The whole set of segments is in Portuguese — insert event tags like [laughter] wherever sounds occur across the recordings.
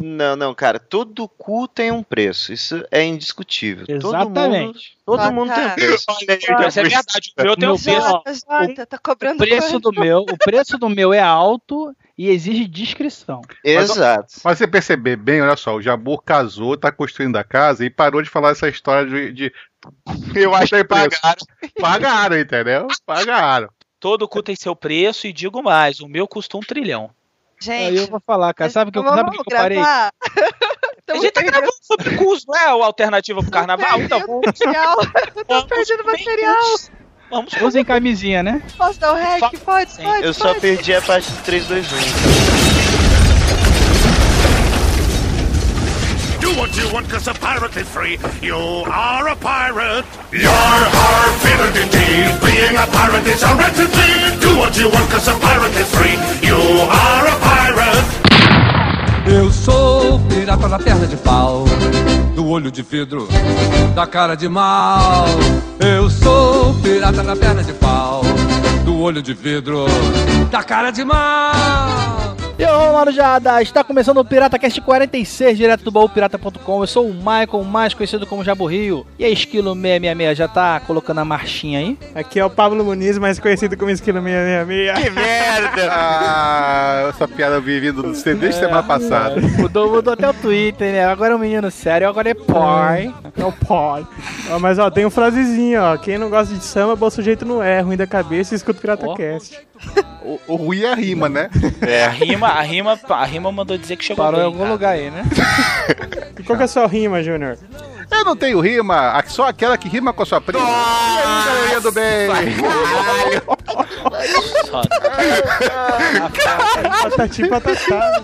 Não, não, cara, todo cu tem um preço. Isso é indiscutível. Exatamente. Todo mundo, todo Ah, mundo tá. tem um preço. Olha, Isso é verdade. O meu tem um preço. Jota, tá O cobrando preço quanto? do meu, o preço do meu é alto e exige discrição. Exato. Mas você perceber bem, olha só, o Jabur casou, tá construindo a casa e parou de falar essa história de. de [laughs] Eu acho que preço. pagaram. Pagaram, entendeu? Pagaram. Todo cu tem seu preço e digo mais, o meu custa um trilhão. Gente, Aí eu vou falar, cara. Sabe que eu, vamos sabe que eu parei? gravar? A gente tá gravando sobre cus, não é o alternativa pro carnaval? Então vamos. material. Tô perdendo material. Vamos Usem camisinha, né? Posso dar o rec? Só- Pode, Sim. pode, Eu só pode. perdi a parte do 3, 2, 1. Do what you want, cause a pirate is free. You are a pirate. You're our favorite indeed. Being a pirate is a right indeed. Do what you want, cause a pirate is free. You are a pirate. Eu sou pirata da perna de pau, do olho de vidro, da cara de mal. Eu sou pirata da perna de pau, do olho de vidro, da cara de mal. E ô, Marujada, está começando o Pirata Cast 46, direto do baúpirata.com. Eu sou o Michael, mais conhecido como Jabo Rio. E a Esquilo 666 já tá colocando a marchinha aí? Aqui é o Pablo Muniz, mais conhecido como Esquilo 666. Que merda! Ah, essa piada vindo do CD desde semana passada. Mudou, mudou até o Twitter, né? Agora é um menino sério, agora é pai. É o pai. Ó, mas ó, tem um frasezinho, ó. Quem não gosta de samba, bom sujeito não é. Ruim da cabeça e escuta o Pirata Ó. Cast. O, o ruim é a rima, né? A rima, a rima, a rima mandou dizer que chegou Parou em bem, algum cara. lugar aí, né? [laughs] E qual que é a sua rima, Júnior? Eu não tenho rima, só aquela que rima com a sua prima. E aí, galerinha do bem? Patati patatá.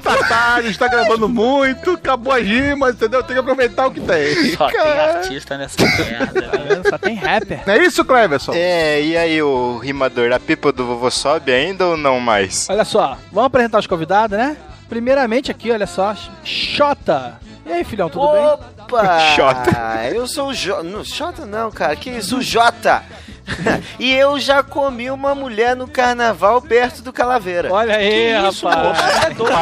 Fatalho, está gravando muito, acabou as rimas, entendeu? Tem que aproveitar o que tem. Só tem artista nessa merda. Tá vendo? [laughs] Só tem rapper. Não é isso, Cleverson? É, e aí o rimador, a pipa do vovô sobe ainda ou não mais? Olha só, vamos apresentar os convidados, né? Primeiramente aqui, olha só, Xota. E aí, filhão, tudo bem? Opa! [laughs] Xota. Eu sou o Jota. Não, Xota não, cara. Que isso? O Jota. [laughs] e eu já comi uma mulher no carnaval perto do Calaveira. Olha aí, Isso, rapaz. moço, é doido.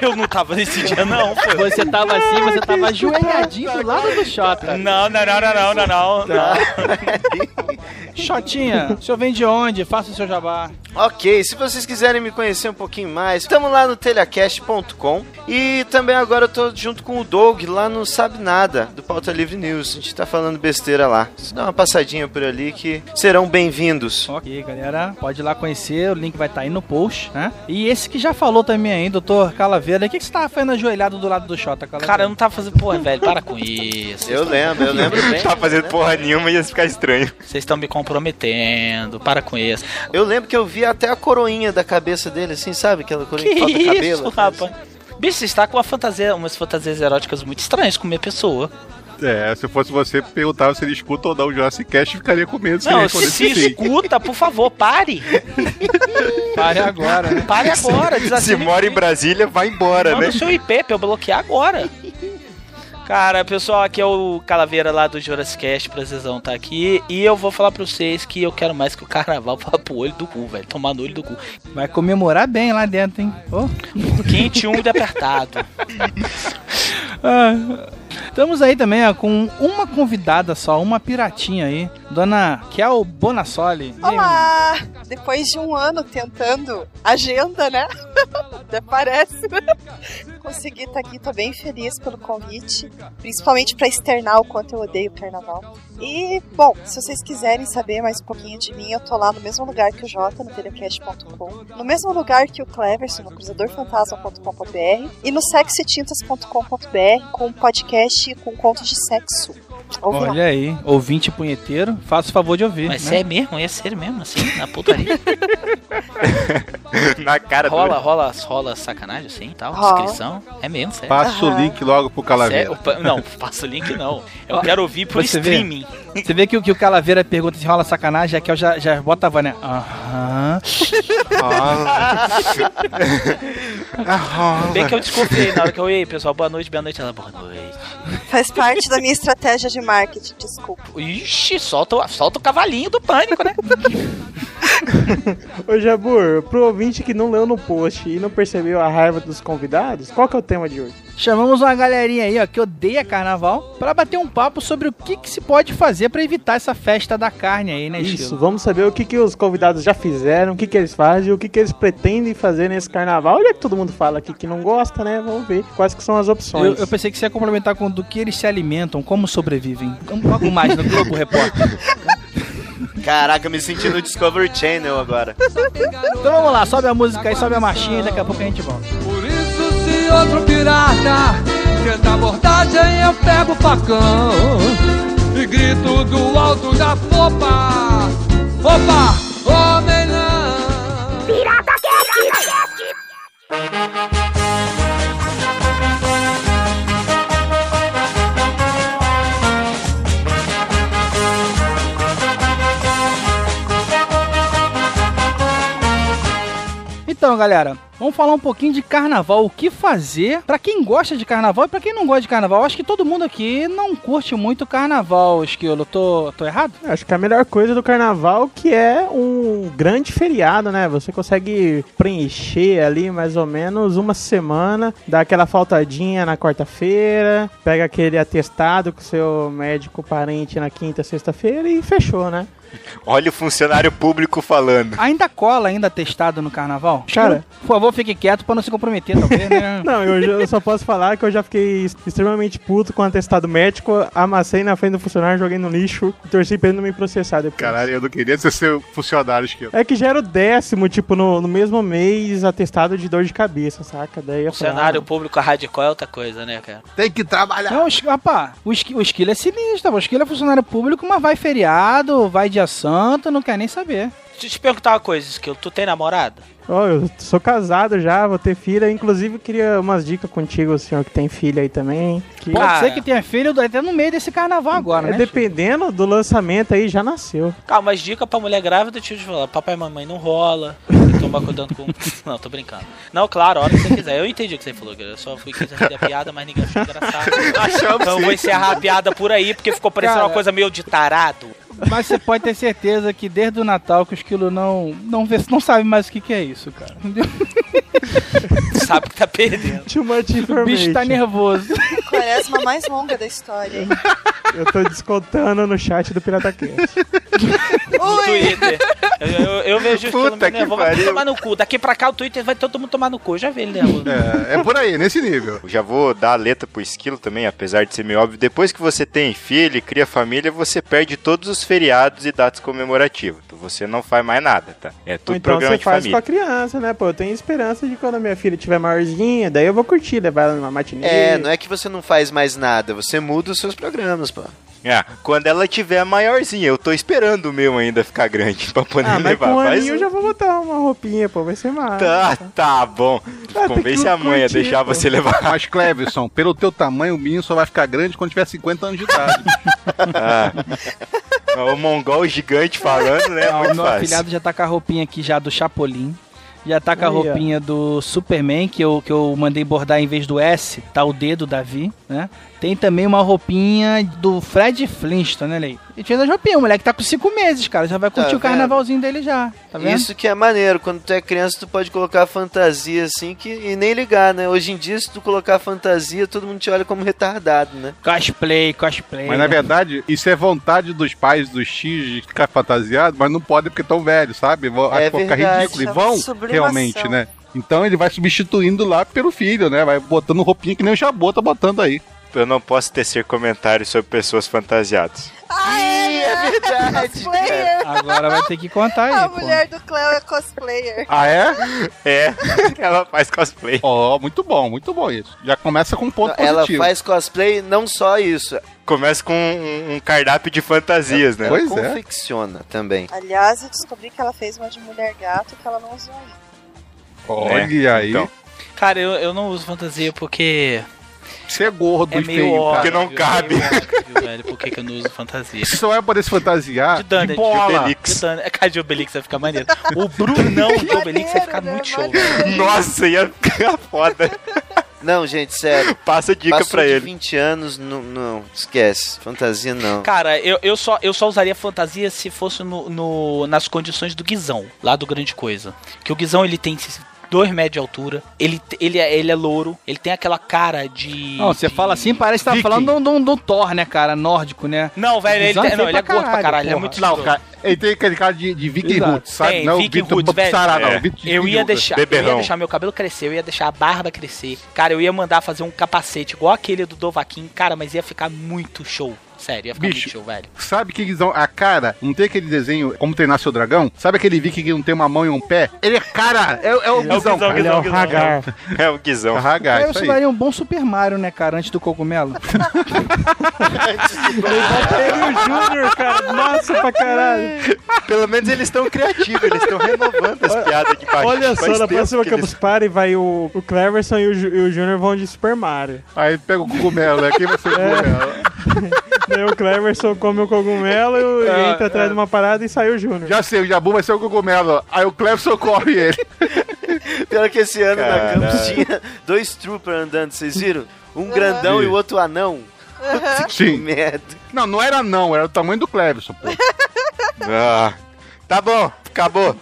Eu não tava nesse dia, não, pô. Você tava assim, você tava ajoelhadinho do lado do Xota. Não, não, não, não, não, não, não, não. Xotinha, o senhor vem de onde? Faça o seu jabá. Ok, se vocês quiserem me conhecer um pouquinho mais, estamos lá no telhacast.com e também agora eu tô junto com o Doug lá no Sabe Nada, do Pauta Livre News. A gente tá falando besteira lá. Dá uma passadinha por ali que serão bem-vindos. Ok, galera, pode ir lá conhecer, o link vai estar aí no post, né? E esse que já falou também aí, doutor Calaveira, o que, que você tava fazendo ajoelhado do lado do Xota, Calaveira? Cara, eu não tava fazendo. Porra, velho, para com isso. Eu lembro, eu lembro bem. Tá fazendo porra nenhuma, ia ficar estranho. Vocês estão me comprometendo. Para com isso. Eu lembro que eu vi até a coroinha da cabeça dele, assim, sabe? Aquela coroinha que, Que falta cabelo. isso, rapaz? Bicho, você está com uma fantasia, umas fantasias eróticas muito estranhas com minha pessoa. É, se fosse você, perguntava se ele escuta ou não o Jurassic Cast, ficaria com medo se Não, se sim. escuta, por favor, pare. [laughs] Pare agora, né? Pare agora. Se desative mora em Brasília, vai embora, Manda né? o seu IP pra eu bloquear agora. Cara, pessoal, aqui é o Calaveira lá do Jurassic Cast, prazerzão tá aqui. E eu vou falar pra vocês que eu quero mais que o carnaval [laughs] vá pro olho do cu, velho. Tomar no olho do cu. Vai comemorar bem lá dentro, hein? Ô. Quente, úmido e apertado. [laughs] [laughs] Ah, Estamos aí também ó, com uma convidada só, uma piratinha aí, dona Kel Bonassoli. Olá! Depois de um ano tentando agenda, né? [laughs] Até parece. [laughs] Consegui estar aqui, tô bem feliz pelo convite, principalmente para externar o quanto eu odeio o carnaval. E, bom, se vocês quiserem saber mais um pouquinho de mim, eu tô lá no mesmo lugar que o Jota, no telecast.com, no mesmo lugar que o Cleverson, no cruzadorfantasma.com.br e no sexetintas.com.br com podcast com contos de sexo. Ouve lá. Olha aí, ouvinte punheteiro, faça o favor de ouvir. Mas né? é mesmo? É sério mesmo, assim, na putaria. [laughs] Na cara Rola, dura. rola, rola sacanagem, assim, tal, Rola. descrição. É mesmo, sério. Passa o Aham. link logo pro Calaveira. Sério? Não, passa o link não. Eu quero ouvir por Você vê? streaming. Você vê que, o- que o Calaveira pergunta se rola sacanagem, aqui eu já, já bota a voz, né? Aham. [laughs] Bem que eu desconfiei na hora que eu ei, pessoal, boa noite, boa noite. Ela, boa noite. Faz parte da minha estratégia de marketing, desculpa. Ixi, solta, o- solta o cavalinho do pânico, né? [laughs] Ô Jabur, pro ouvinte que não leu no post e não percebeu a raiva dos convidados, qual que é o tema de hoje? Chamamos uma galerinha aí, ó, que odeia carnaval, pra bater um papo sobre o que, que se pode fazer pra evitar essa festa da carne aí, né, Isso, Estilo? vamos saber o que, que os convidados já fizeram, o que, que eles fazem, o que, que eles pretendem fazer nesse carnaval. Olha que todo mundo fala aqui que não gosta, né? Vamos ver quais que são as Eu, opções. eu pensei que você ia complementar com do que eles se alimentam, como sobrevivem. Um Logo mais no Globo Repórter. Caraca, me senti no Discovery Channel agora. Então vamos lá, sobe a música aí, sobe a marchinha e daqui a pouco a gente volta. Por isso, se outro pirata tenta abordagem, eu pego o facão e grito do alto da popa: Opa, homem não! Pirata Então, galera, vamos falar um pouquinho de carnaval. O que fazer pra quem gosta de carnaval e pra quem não gosta de carnaval? Acho que todo mundo aqui não curte muito carnaval, Esquilo. Tô, tô errado? Acho que a melhor coisa do carnaval que é um grande feriado, né? Você consegue preencher ali mais ou menos uma semana, dá aquela faltadinha na quarta-feira, pega aquele atestado com seu médico parente na quinta, sexta-feira e fechou, né? Olha o funcionário público falando. Ainda cola ainda testado no carnaval? Cara- por favor, fique quieto pra não se comprometer, talvez, né? [laughs] Não, eu, já- eu só posso falar que eu já fiquei extremamente puto com o atestado médico, amassei na frente do funcionário, joguei no lixo e torci pra ele não me processar depois. Caralho, eu não queria ser seu funcionário esquerdo. É que já era o décimo, tipo, no, no mesmo mês, atestado de dor de cabeça, saca? Daí eu O falei, cenário ah, público radical é outra coisa, né, cara? Tem que trabalhar. Não, rapá, o Esqui- o Esquilo é sinistro, o Esquilo é funcionário público, mas vai feriado, vai dia santo, não quer nem saber. Deixa eu te perguntar uma coisa, Skill. Tu tem namorada? Ó, eu sou casado já, vou ter filha. Inclusive, queria umas dicas contigo, senhor que tem filha aí também. Que Pode Cara. ser que tenha filho até no meio desse carnaval agora, é, né? dependendo do lançamento aí, já nasceu. Calma, mas dica pra mulher grávida, deixa eu te falar. Papai e mamãe não rola. [laughs] Tomar cuidado com... [laughs] Não, tô brincando. Não, claro, a hora que você quiser. Eu entendi o que você falou. Eu só fui quis fazer a piada, mas ninguém achou engraçado. Achamos Então eu vou sim. encerrar a piada por aí, porque ficou parecendo Cara. uma coisa meio de tarado. Mas você pode ter certeza que desde o Natal que o Esquilo não, não, vê, não sabe mais o que, que é isso, cara. Entendeu? Sabe que tá perdendo. Too much O information. bicho tá nervoso. Quaresma mais longa da história. hein? Eu tô descontando no chat do PirataCast. No Twitter. Eu, eu, eu vejo o Puta Skill que nervoso. Pariu. tomar no cu. Daqui pra cá o Twitter vai todo mundo tomar no cu. Eu já vi ele nervoso. É, é por aí, nesse nível. Eu já vou dar a letra pro esquilo também, apesar de ser meio óbvio. Depois que você tem filho e cria família, você perde todos os feriados e datas comemorativas. Então você não faz mais nada, tá? É tudo então programa você de faz família. com a criança, né? Pô, eu tenho esperança de quando a minha filha tiver maiorzinha, daí eu vou curtir, levar ela numa matinê. É, não é que você não faz mais nada, você muda os seus programas, pô. É, quando ela tiver maiorzinha, eu tô esperando o meu ainda ficar grande [laughs] pra poder Ah, mas levar. com um Faz aninho eu já vou botar uma roupinha, pô, vai ser massa. Tá, tá bom. tem Convence a mãe a deixar pô. você levar. Mas, Cleverson, pelo teu tamanho, o menino só vai ficar grande quando tiver 50 anos de idade. [laughs] Ah. O mongol gigante falando, né? Ó, o Muito meu fácil. afilhado já tá com a roupinha aqui já do Chapolin. Já tá com a Aí, roupinha do Superman, que eu, que eu mandei bordar em vez do S, tá o D do Davi, né? Tem também uma roupinha do Fred Flintstone, né, Lei? E tinha das roupinhas, o moleque tá com 5 meses, cara. Já vai curtir Tá o carnavalzinho dele já. Tá vendo? Isso que é maneiro, quando tu é criança tu pode colocar fantasia assim que, e nem ligar, né? Hoje em dia se tu colocar fantasia, todo mundo te olha como retardado, né? Cosplay, cosplay. Mas na verdade, isso é vontade dos pais dos X de ficar fantasiado, mas não podem porque estão velhos, sabe? Vão, É acho que vão ficar verdade, ridículo. E é vão sublimação. realmente, né? Então ele vai substituindo lá pelo filho, né? Vai botando roupinha que nem o Jabô tá botando aí. Eu não posso tecer comentários sobre pessoas fantasiadas. Ah, é, é verdade. Cosplayer. Agora vai ter que contar A aí, pô. mulher do Cleo é cosplayer. Ah, é? É, [laughs] ela faz cosplay. Ó, muito bom, muito bom isso. Já começa com um ponto Ela positivo. faz cosplay, não só isso, Começa com um, um cardápio de fantasias, né? ela Pois é. confecciona também. Aliás, eu descobri que ela fez uma de mulher gato que ela não usou ainda. Olha aí. Então. Cara, eu, eu não uso fantasia porque você é gordo É e meio feio, óbvio. cara. Porque não meio cabe. óbvio, velho, [laughs] por que, que eu não uso fantasia? Você só vai poder se fantasiar De Dana, de de bola. Obelix. De Dana- É cara de Obelix vai ficar maneiro. O [laughs] Brunão de Obelix vai ficar Maneiro, muito né? show. velho. Nossa, ia ficar foda. Não, gente, sério. Passa dica Passou pra de ele. 20 anos, não, não, esquece. Fantasia não. Cara, eu, eu, só, eu só usaria fantasia se fosse no, no- nas condições do Guizão, lá do Grande Coisa. Que o Guizão, ele tem 2 metros de altura, ele, ele, é, ele é louro, ele tem aquela cara de... Não, você de- fala assim, parece que tá falando do, do, do Thor, né, cara? Nórdico, né? Não, velho, ele, tem- é não, ele é pra gordo pra caralho, caralho, ele é porra. muito Não, cara, ele tem aquele cara de, de Viking Exato. Roots, sabe? Tem, não, Viking Roots, velho. Sará, não. É. Viking Eu ia deixar, eu ia deixar meu cabelo crescer, eu ia deixar a barba crescer. Cara, eu ia mandar fazer um capacete igual aquele do Dovaquin, cara, mas ia ficar muito show. Sério, ia ficar Bicho. muito show, velho. Sabe que Guizão, a cara, não tem aquele desenho como treinar seu dragão? Sabe aquele Viking que não tem uma mão e um pé? Ele é cara, é, é o Guizão, cara. Ele é o Guizão, Hagar. [laughs] É o Guizão. Carragar, eu isso aí. daria um bom Super Mario, né, cara, antes do cogumelo. [laughs] Ele o Júnior, cara. Nossa, pra caralho. Pelo menos eles estão criativos, eles estão renovando as piadas de baixo. Olha só, na próxima que Campus eles- Party vai o, o Cleverson e o, e o Júnior vão de Super Mario. Aí pega o cogumelo, né? Quem vai ser o cogumelo? [laughs] Daí o Cleverson come o cogumelo e É, entra atrás de uma parada e sai o Júnior. Já sei, o Jabu vai ser o cogumelo. Aí o Clebson corre ele. [laughs] Pior que esse ano na Caralho. campus tinha dois troopers andando, vocês viram? Um grandão e o outro anão. Que [laughs] Sim. merda. Não, não era não, era o tamanho do Clebson, pô. [laughs] Ah, tá bom, acabou.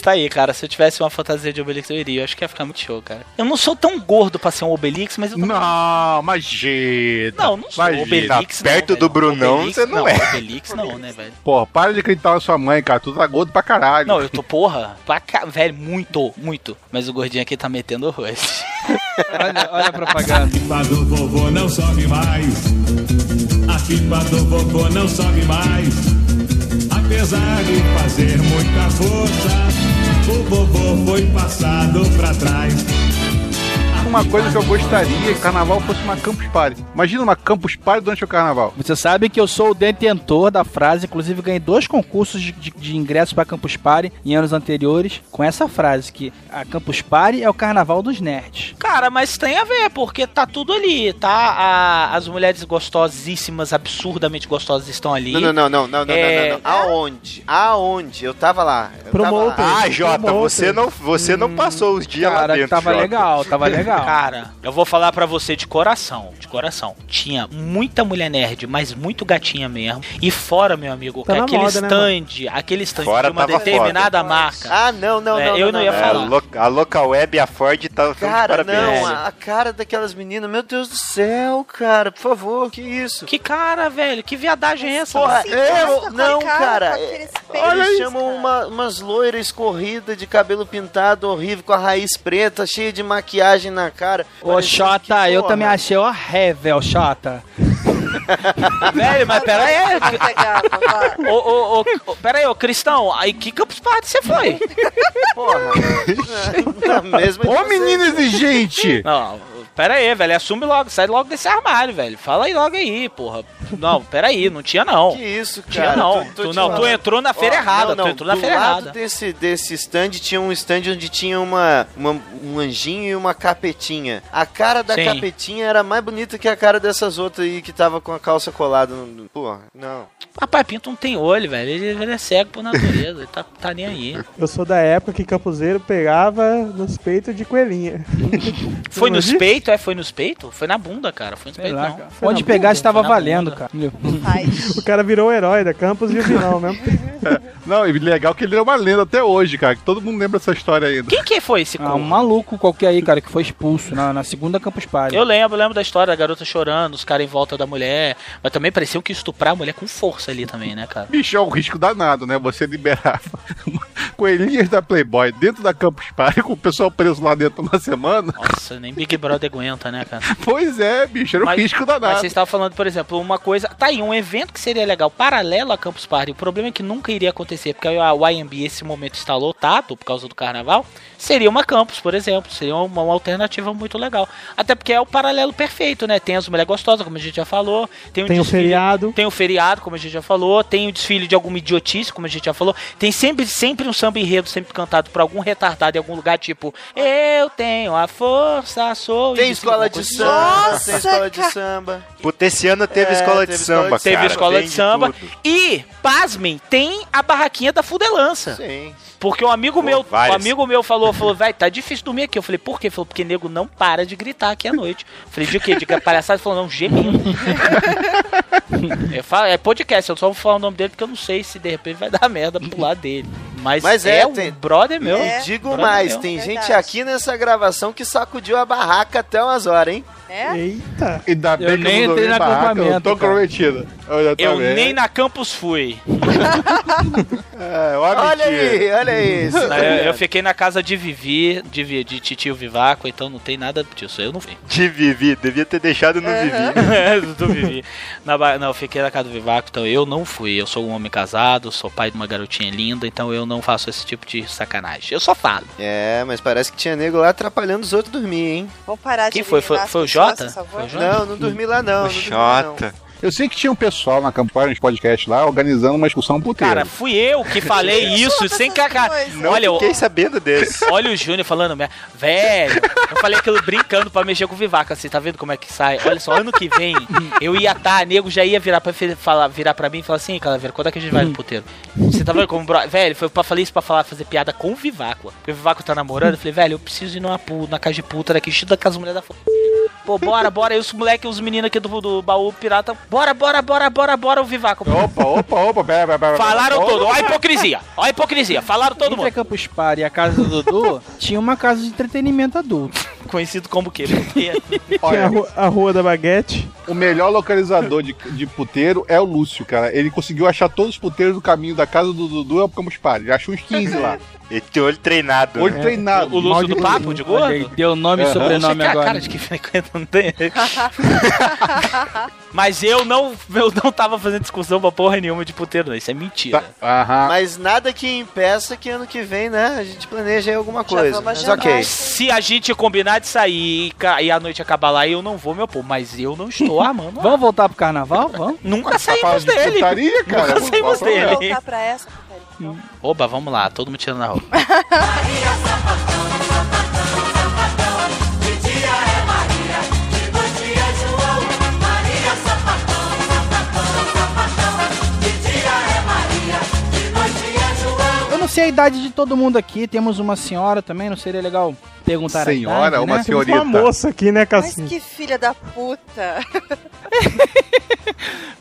Está aí, cara. Se eu tivesse uma fantasia de Obelix, eu iria. Eu acho que ia ficar muito show, cara. Eu não sou tão gordo pra ser um Obelix, mas eu tô... Não, imagina. Não, não sou Imagina. Obelix. Tá perto não, do velho. Brunão, Obelix, você não é. Obelix não, né, velho? Porra, para de acreditar na sua mãe, cara. Tu tá gordo pra caralho. Não, eu tô, porra, pra ca... velho, muito, muito. Mas o gordinho aqui tá metendo arroz. Olha, olha a propaganda. pipa do vovô não sobe mais. A pipa do vovô não sobe mais. Apesar de fazer muita força, o vovô foi passado pra trás. Uma coisa que eu gostaria que o carnaval fosse uma Campus Party. Imagina uma Campus Party durante o carnaval. Você sabe que eu sou o detentor da frase, inclusive ganhei dois concursos de, de, de ingressos para Campus Party em anos anteriores com essa frase, que a Campus Party é o carnaval dos nerds. Cara, mas tem a ver, porque tá tudo ali, tá? A- as mulheres gostosíssimas, absurdamente gostosas estão ali. Não, não, não, não, não, não, É. não, não, não. Aonde? Aonde? Eu tava lá. Eu Promoter. tava lá. Ah, Jota, você não, você não passou os dias lá Cara, dentro, tava Jota. legal, tava legal. Cara, eu vou falar pra você de coração, de coração. Tinha muita mulher nerd, mas muito gatinha mesmo. E fora, meu amigo, Tá aquele moda, né, stand, aquele stand Fora de uma determinada marca. Ah, não, não, É, não. eu não ia É, falar. lo- a Local Web e a Ford tá Cara, parabéns. não, a, a cara daquelas meninas, meu Deus do céu, cara, por favor, que isso? Que cara, velho, que viadagem é essa? Porra, eu, com não, cara, cara. é- peitos, Eles cara. chamam uma- umas loiras escorridas de cabelo pintado horrível, com a raiz preta, cheia de maquiagem na cara. Ô, que, eu porra, também achei horrível, Xota. [laughs] Velho, mas pera aí. Ô, ô, ô, ô, pera aí, ô, Cristão, aí que Campus Party você foi? Porra. Na mesma de Ô, você. menino exigente! Não, pera aí, velho, assume logo, sai logo desse armário, velho. Fala aí logo aí, porra. Não, pera aí, não tinha não. Que isso, cara? Tinha não. Tô- tô Tu, não, tu entrou na feira Ó, errada, não, tu não, entrou na do feira lado errada. Desse, desse stand tinha um stand onde tinha uma, uma- um anjinho e uma capetinha. A cara da Sim. capetinha era mais bonita que a cara dessas outras aí que tava com a calça colada. No, porra, não. Papai Pinto não tem olho, velho. Ele, ele é cego por natureza, ele tá, tá nem aí. Eu sou da época que Campuseiro pegava nos peitos de coelhinha. [laughs] Foi nos peitos? É, foi nos peitos? Foi na bunda, cara. Foi nos peitos, não. cara. Foi Onde pegar estava valendo, bunda. cara. [laughs] O cara virou o herói da Campus e o vilão mesmo. [laughs] Não, e legal que ele é uma lenda até hoje, cara. Que todo mundo lembra dessa história ainda. Quem que foi esse Ah, corno? um maluco qualquer aí, cara, que foi expulso na, na segunda Campus Party. Eu lembro, lembro da história da garota chorando, os caras em volta da mulher. Mas também parecia que estuprar a mulher com força ali também, né, cara? Bicho, é um risco danado, né? Você liberava [laughs] coelhinhas da Playboy dentro da Campus Party com o pessoal preso lá dentro uma semana. Nossa, nem Big Brother aguenta, né, cara? [laughs] Pois é, bicho, era um Mas- risco Mas danado. vocês estavam falando, por exemplo, uma coisa. Tá aí, um evento que seria legal paralelo a Campus Party. O problema é que nunca iria acontecer, porque a YMB esse momento está lotado por causa do carnaval. Seria uma campus, por exemplo. Seria uma, uma alternativa muito legal. Até porque é o paralelo perfeito, né? Tem as mulheres gostosas, como a gente já falou. Tem, Tem o desfile- feriado. Tem o feriado, como a gente já falou. Tem o desfile de alguma idiotice, como a gente já falou. Tem sempre, sempre um samba enredo, sempre cantado por algum retardado em algum lugar, tipo Eu tenho a força, sou... Tem escola de samba, Nossa, tem escola de samba. Puta, esse ano teve É, escola de teve samba, de- Teve cara. escola Tem de samba. tudo. E, pasmem, tem a barraquinha da Fudelança. Sim. Porque um amigo Pô, meu, um várias. amigo meu falou, falou, velho, tá difícil dormir aqui. Eu falei, por quê? Ele falou, porque nego não para de gritar aqui à noite. Eu falei, de quê? De palhaçada? Ele falou, não, gemindo. [laughs] Eu falo, é podcast, eu só vou falar o nome dele porque eu não sei se de repente vai dar merda pro lado dele. Mas, Mas é, é, um tem- brother meu. É. Digo mais, meu. tem Verdade. gente aqui nessa gravação que sacudiu a barraca até umas horas, hein? É? Eita. Ainda bem Eu nem eu entrei no barraca, eu acampamento, tô cara. comprometido. Eu, já Eu também. nem na campus fui. [laughs] É, Olha mentira. aí, olha aí. isso tá Eu, eu fiquei na casa de Vivi, de, de titio Vivaco, então não tem nada disso. Eu não fui. De Vivi, devia ter deixado no Vivi. [laughs] do Vivi. Na não, eu fiquei na casa do Vivaco, então eu não fui. Eu sou um homem casado, sou pai de uma garotinha linda, então eu não faço esse tipo de sacanagem. Eu só falo. É, mas parece que tinha nego lá atrapalhando os outros dormir, hein? Vamos parar de Quem foi? Foi- foi o Jota? Foi o Jota? Não, não dormi lá não. O não dormi lá, não. Eu sei que tinha um pessoal na campanha de podcast lá organizando uma excursão puteira. Cara, fui eu que falei [laughs] isso, sem cagar. Não Olha, fiquei eu- sabendo desse. [laughs] Olha o Júnior falando, "Mer- velho, eu falei aquilo brincando pra mexer com o Vivaco, assim, tá vendo como é que sai? Olha só, ano que vem, eu ia tá, nego já ia virar pra, falar, virar pra mim e falar assim, Calaveira, quando é que a gente vai no puteiro? Você tá vendo como, bro... velho, foi pra falar isso pra falar, fazer piada com o Vivaco, porque o Vivaco tá namorando, eu falei, velho, eu preciso ir numa, na casa de puta daqui, cheio da casa mulher da f... Pô, bora, bora, e os moleques, os meninos aqui do, do baú pirata, bora, bora, bora, bora, bora, o Vivaco. Opa, opa, opa, pera, pera, pera. Falaram Opa. todo, ó a hipocrisia, ó a hipocrisia, falaram todo Entre a mundo. Campus Party e a casa do Dudu, [laughs] tinha uma casa de entretenimento adulto. Conhecido como o quê? A, Olha, ru- a Rua da Baguete. O melhor localizador de, de puteiro é o Lúcio, cara. Ele conseguiu achar todos os puteiros do caminho da casa do Dudu ao Campus Party. Ele achou uns 15 lá. [laughs] Ele tem olho treinado. Olho né? treinado. O Lúcio mal do de- papo de gordo? deu nome e sobrenome a agora. cara de que frequenta, não tem? [laughs] Mas eu não, eu não tava fazendo discussão pra porra nenhuma de puteiro, não. Isso é mentira. Tá. Mas nada que impeça que ano que vem, né, a gente planeja aí alguma coisa. Mas ok. Se a gente combinar de sair e, a noite acabar lá, eu não vou me opor. Mas eu não estou armando. lá. Vamos voltar pro carnaval? Vamos? [laughs] Nunca Tá saímos de dele. putaria, cara? Nunca saímos dele. Vamos voltar pra essa, putaria, então. Oba, vamos lá, todo mundo tirando na roupa. [laughs] sei a idade de todo mundo aqui. Temos uma senhora também, não seria legal perguntar Senhora, a idade, uma né? Temos senhorita. uma moça aqui, né, Mas Cassim? que filha da puta. [laughs]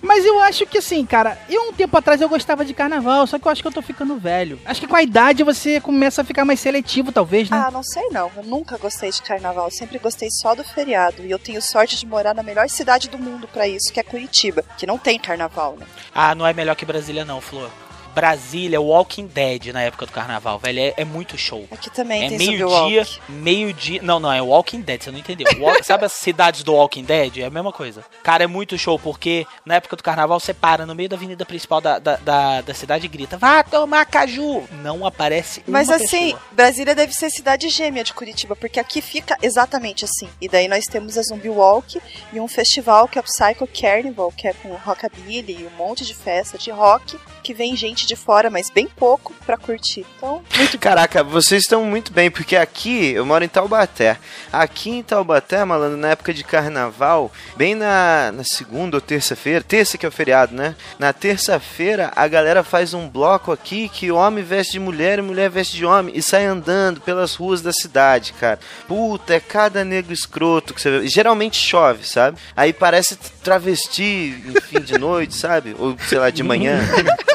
Mas eu acho que assim, cara, eu um tempo atrás eu gostava de carnaval, só que eu acho que eu tô ficando velho. Acho que com a idade você começa a ficar mais seletivo, talvez, né? Ah, não sei não. Eu nunca gostei de carnaval. Eu sempre gostei só do feriado. E eu tenho sorte de morar na melhor cidade do mundo pra isso, que é Curitiba, que não tem carnaval, né? Ah, não é melhor que Brasília, não, Flor. Brasília, Walking Dead na época do carnaval, velho. É, é muito show. Aqui também É tem meio-dia, meio-dia. Não, não, é Walking Dead, você não entendeu. Walk- [laughs] Sabe as cidades do Walking Dead? É a mesma coisa. Cara, é muito show, porque na época do carnaval você para no meio da avenida principal da, da, da, da cidade e grita: Vá tomar caju! Não aparece uma Mas assim. Brasília deve ser cidade gêmea de Curitiba, porque aqui fica exatamente assim. E daí nós temos a Zumbi Walk e um festival que é o Psycho Carnival, que é com rockabilly e um monte de festa de rock, que vem gente de fora, mas bem pouco pra curtir. Então, Caraca, vocês estão muito bem, porque aqui eu moro em Taubaté. Aqui em Taubaté, malandro, na época de carnaval, bem na, na segunda ou terça-feira, terça que é o feriado, né? Na terça-feira a galera faz um bloco aqui que homem veste de mulher e mulher veste de homem e sai andando pelas ruas da cidade, cara. Puta, é cada negro escroto que você vê. Geralmente chove, sabe? Aí parece travesti em fim de [laughs] noite, sabe? Ou sei lá, de manhã.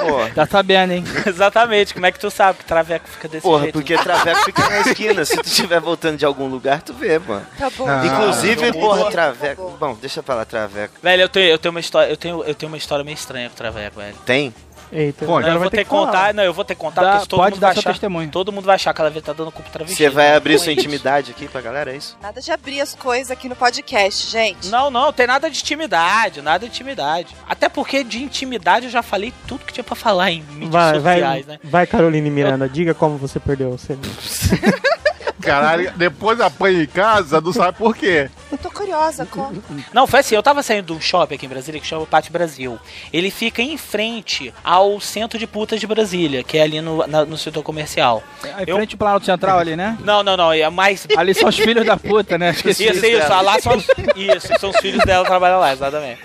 Pô, Tá sabendo, hein? [laughs] Exatamente, como é que tu sabe que traveco fica desse Porra, jeito? porque Traveco fica na [laughs] esquina. Se tu estiver voltando de algum lugar, tu vê, mano. tá bom. Ah, Inclusive, tá porra. Traveco. Tá bom. Bom, deixa eu falar Traveco. Velho, eu tenho, eu tenho uma história, eu tenho, eu tenho uma história meio estranha com Traveco, velho. Tem? Eita. Não, eu vou ter que falar. contar, não, eu vou ter que contar, Dá- porque todo pode mundo dar vai seu achar. testemunho. Todo mundo vai achar que ela tá dando culpa travesti. Você vai abrir sua intimidade aqui pra galera, é isso? Nada de abrir as coisas aqui no podcast, gente. Não, não, tem nada de intimidade, nada de intimidade. Até porque de intimidade eu já falei tudo que tinha pra falar em mídias Vai, sociais, vai, né? vai, Caroline Miranda, diga como você perdeu o CD. [laughs] Caralho, depois apanha em casa, não sabe por quê. Eu tô curiosa, conta. Não, foi assim, eu tava saindo de um shopping aqui em Brasília que chama Pátio Brasil. Ele fica em frente ao centro de putas de Brasília, que é ali no, na- no setor comercial. Em Eu- frente ao Planalto Central ali, né? Não, não, não, é mais... [laughs] Ali são os filhos da puta, né? Esqueci. Isso, isso, lá são os, isso, são os filhos dela que trabalham lá, exatamente.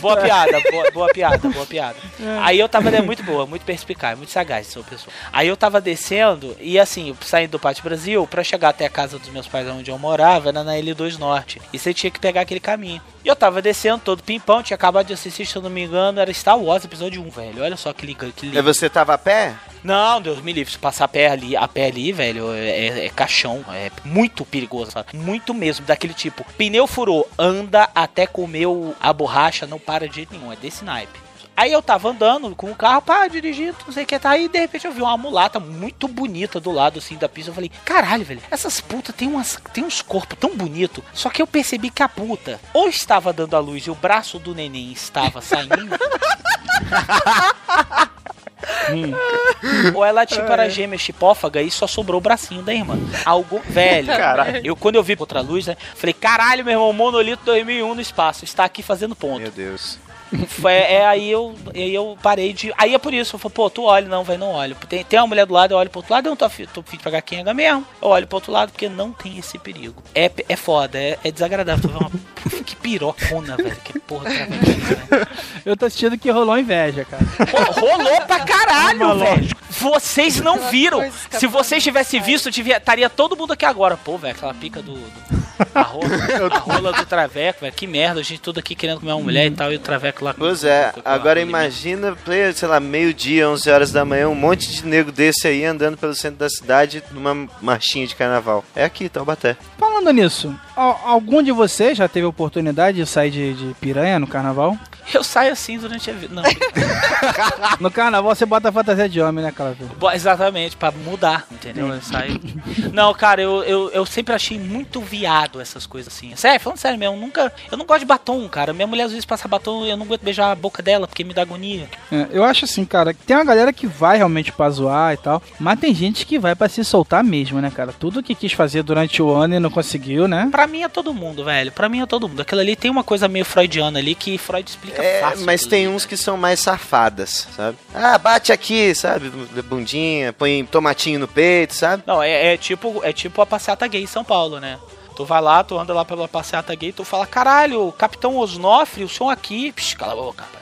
Boa piada, boa, boa piada, boa piada. Aí eu tava, é muito boa, muito perspicaz, muito sagaz, sou pessoa. Aí eu tava descendo e assim, saindo do Pátio Brasil, pra chegar até a casa dos meus pais onde eu morava, era na L2 Norte. E você tinha que pegar aquele caminho. E eu tava descendo todo pimpão, tinha acabado de assistir, se eu não me engano, era Star Wars episódio 1, velho. Olha só que liga, que E liga. você tava a pé? Não, Deus me livre. Se passar a pé ali, a pé ali, velho, é, é caixão. É muito perigoso, sabe? Muito mesmo. Daquele tipo, pneu furou, anda até comer a borracha, não para de jeito nenhum. É desse naipe. Aí eu tava andando com o carro, pá, dirigindo, não sei o que tá. Aí de repente eu vi uma mulata muito bonita do lado assim da pista. Eu falei, caralho, velho, essas putas tem, umas, tem uns corpos tão bonitos. Só que eu percebi que a puta ou estava dando a luz e o braço do neném estava saindo. [laughs] Ou ela, tipo, era gêmea chipófaga e só sobrou o bracinho da irmã. Algo velho. Caralho. Eu, quando eu vi outra luz, né? Falei, caralho, meu irmão, Monolito 2001 no espaço. Está aqui fazendo ponto. Meu Deus. Foi, é, aí eu, aí eu parei de. Aí é por isso, eu falei, pô, tu olha, não, velho, não olho. Tem, tem uma mulher do lado, eu olho pro outro lado, eu não tô afim, tô afim de pagar quem é mesmo. Eu olho pro outro lado porque não tem esse perigo. É, é foda, é, é desagradável. Tu vê uma. [laughs] Que pirocona, velho. Que porra travesti, velho. Eu tô sentindo que rolou inveja, cara. Pô, rolou pra caralho, velho. Vocês não viram. Se vocês tivessem visto, estaria todo mundo aqui agora. Pô, velho, aquela pica do. do- a, rola, a rola do Traveco, velho. Que merda, a gente tudo aqui querendo comer uma mulher e tal, e o Traveco lá. com- Pois é, agora imagina, play, sei lá, meio-dia, 11 horas da manhã, um monte de nego desse aí andando pelo centro da cidade numa marchinha de carnaval. É aqui, Taubaté. Falando nisso, al- algum de vocês já teve oportunidade de sair de, de piranha no carnaval? Eu saio assim durante a vida. Não, [laughs] No carnaval você bota a fantasia de homem, né, Cláudio? Exatamente, pra mudar, entendeu? Eu saio. Não, cara, eu, eu, eu sempre achei muito viado essas coisas assim. Sério, falando sério mesmo, nunca. Eu não gosto de batom, cara. Minha mulher às vezes passa batom e eu não aguento beijar a boca dela porque me dá agonia. É, eu acho assim, cara, tem uma galera que vai realmente pra zoar e tal, mas tem gente que vai pra se soltar mesmo, né, cara? Tudo que quis fazer durante o ano e não conseguiu, né? Pra mim é todo mundo, velho. Pra mim é todo mundo. Aquilo ali tem uma coisa meio freudiana ali que Freud explica É, fácil. mas tem ali, uns velho. que são mais safadas, sabe? Ah, bate aqui, sabe? Bundinha, põe tomatinho no peito, sabe? Não, é, é tipo é tipo a passeata gay em São Paulo, né? Tu vai lá, tu anda lá pela passeata gay, tu fala, caralho, Capitão Osnofre, o som aqui. Psh, cala a boca, rapaz.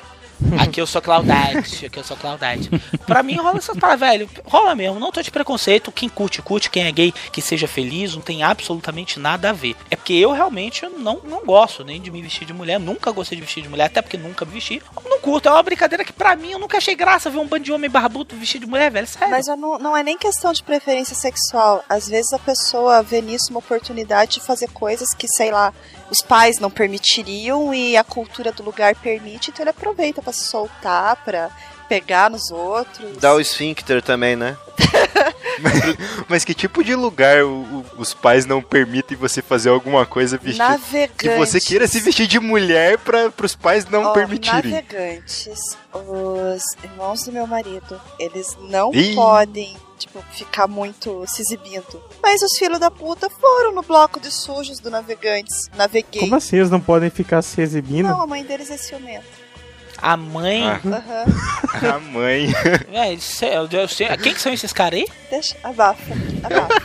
Aqui eu sou Claudete, aqui eu sou Claudete. Pra mim rola essas paradas, velho. Rola mesmo, não tô de preconceito. Quem curte, curte. Quem é gay, que seja feliz, não tem absolutamente nada a ver. É porque eu realmente não, não gosto nem de me vestir de mulher. Nunca gostei de vestir de mulher, até porque nunca me vesti. Não curto, é uma brincadeira que pra mim eu nunca achei graça ver um bando de homem barbudo vestido de mulher, velho. Sério. Mas não, não é nem questão de preferência sexual. Às vezes a pessoa vê nisso uma oportunidade de fazer coisas que, sei lá, os pais não permitiriam e a cultura do lugar permite, então ele aproveita pra se soltar, pra pegar nos outros. Dá o esfíncter também, né? [laughs] Mas que tipo de lugar o- o- os pais não permitem você fazer alguma coisa vestido? Navegantes. Que você queira se vestir de mulher para os pais não Ó, permitirem. Navegantes, os irmãos do meu marido, eles não Ih. podem, tipo, ficar muito se exibindo. Mas os filhos da puta foram no bloco de sujos do Navegantes. Naveguei. Como assim eles não podem ficar se exibindo? Não, a mãe deles é ciumenta. A mãe. Ah. Aham. [laughs] A mãe. Véi, cê- eu, eu sei- quem que são esses caras aí? Deixa, abafa. Abafa.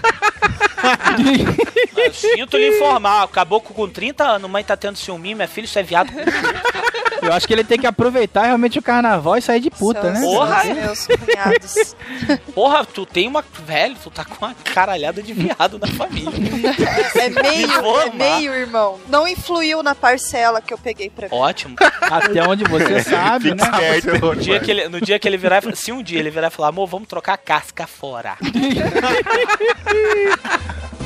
Eu sinto lhe informar, caboclo com 30 anos, mãe tá tendo ciúminho, minha filha, isso é viado. [laughs] Eu acho que ele tem que aproveitar realmente o carnaval e sair de puta, São né? Porra! meus cunhados. [laughs] Porra, tu tem uma. Velho, tu tá com uma caralhada de viado na família. É meio, é meio, irmão. Não influiu na parcela que eu peguei pra mim. Ótimo. Até onde você sabe, né? No dia, que ele, no dia que ele virar e falar, se um dia ele virar e falar, amor, vamos trocar a casca fora. [laughs]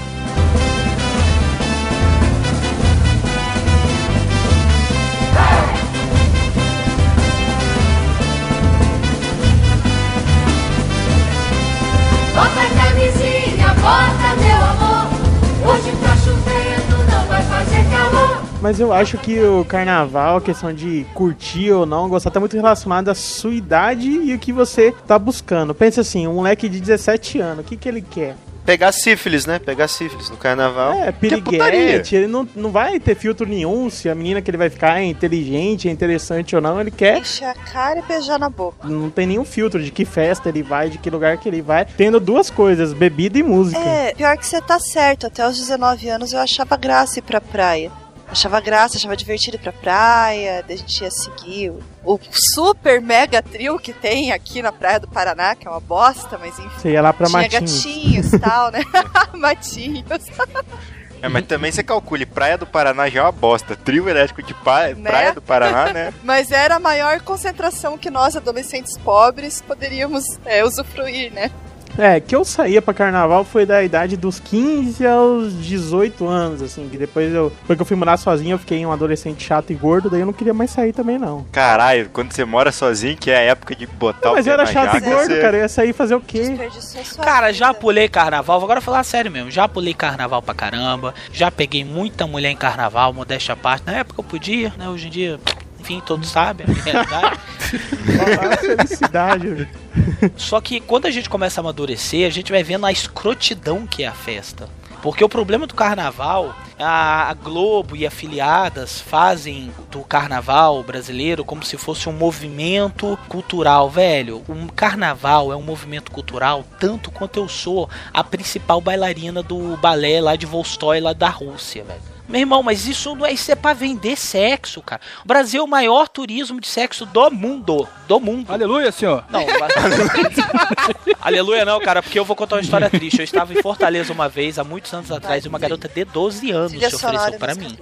Bota a camisinha, bota meu amor. Hoje tá chovendo, não vai fazer calor. Mas eu acho que o carnaval, a questão de curtir ou não, gostar, tá muito relacionado à sua idade e o que você tá buscando. Pensa assim, um moleque de 17 anos, o que, que ele quer? Pegar sífilis, né? Pegar sífilis no carnaval. É, piriguete, ele não, não vai ter filtro nenhum se a menina que ele vai ficar é inteligente, é interessante ou não, ele quer. Encher a cara e beijar na boca. Não tem nenhum filtro de que festa ele vai, de que lugar que ele vai, tendo duas coisas, bebida e música. É, pior que você tá certo. Até os 19 anos eu achava graça ir pra praia. Achava graça, achava divertido ir pra praia, daí a gente ia seguir o, o super mega trio que tem aqui na Praia do Paraná, que é uma bosta, mas enfim. Você ia lá pra Tinha Matinhos. gatinhos e tal, né? [laughs] Matinhos. É, mas também você calcule, Praia do Paraná já é uma bosta. Trio elétrico de pa- Né? Praia do Paraná, né? [laughs] Mas era a maior concentração que nós, adolescentes pobres, poderíamos é, usufruir, né? É, que eu saía pra carnaval foi da idade dos 15 aos 18 anos, assim, que depois eu. Porque eu fui morar sozinho, eu fiquei um adolescente chato e gordo, daí eu não queria mais sair também, não. Caralho, quando você mora sozinho, que é a época de botar o mas eu era chato e gordo, você- cara, eu ia sair fazer o quê? Cara, já pulei carnaval, vou agora falar sério mesmo, já pulei carnaval pra caramba, já peguei muita mulher em carnaval, modéstia à parte. Na época eu podia, né? Hoje em dia, enfim, todos sabem a realidade. [laughs] Felicidade, velho. Só que quando a gente começa a amadurecer, a gente vai vendo a escrotidão que é a festa. Porque o problema do carnaval, a, a Globo e afiliadas fazem do carnaval brasileiro como se fosse um movimento cultural, velho. Um carnaval é um movimento cultural tanto quanto eu sou a principal bailarina do balé lá de Volstoy, lá da Rússia, velho. Meu irmão, mas isso não é, isso é pra vender sexo, cara. O Brasil é o maior turismo de sexo do mundo. Do mundo. Aleluia, senhor. Não, [laughs] aleluia não, cara, porque eu vou contar uma história triste. Eu estava em Fortaleza uma vez, há muitos anos atrás, e uma garota de 12 anos se ofereceu para mim.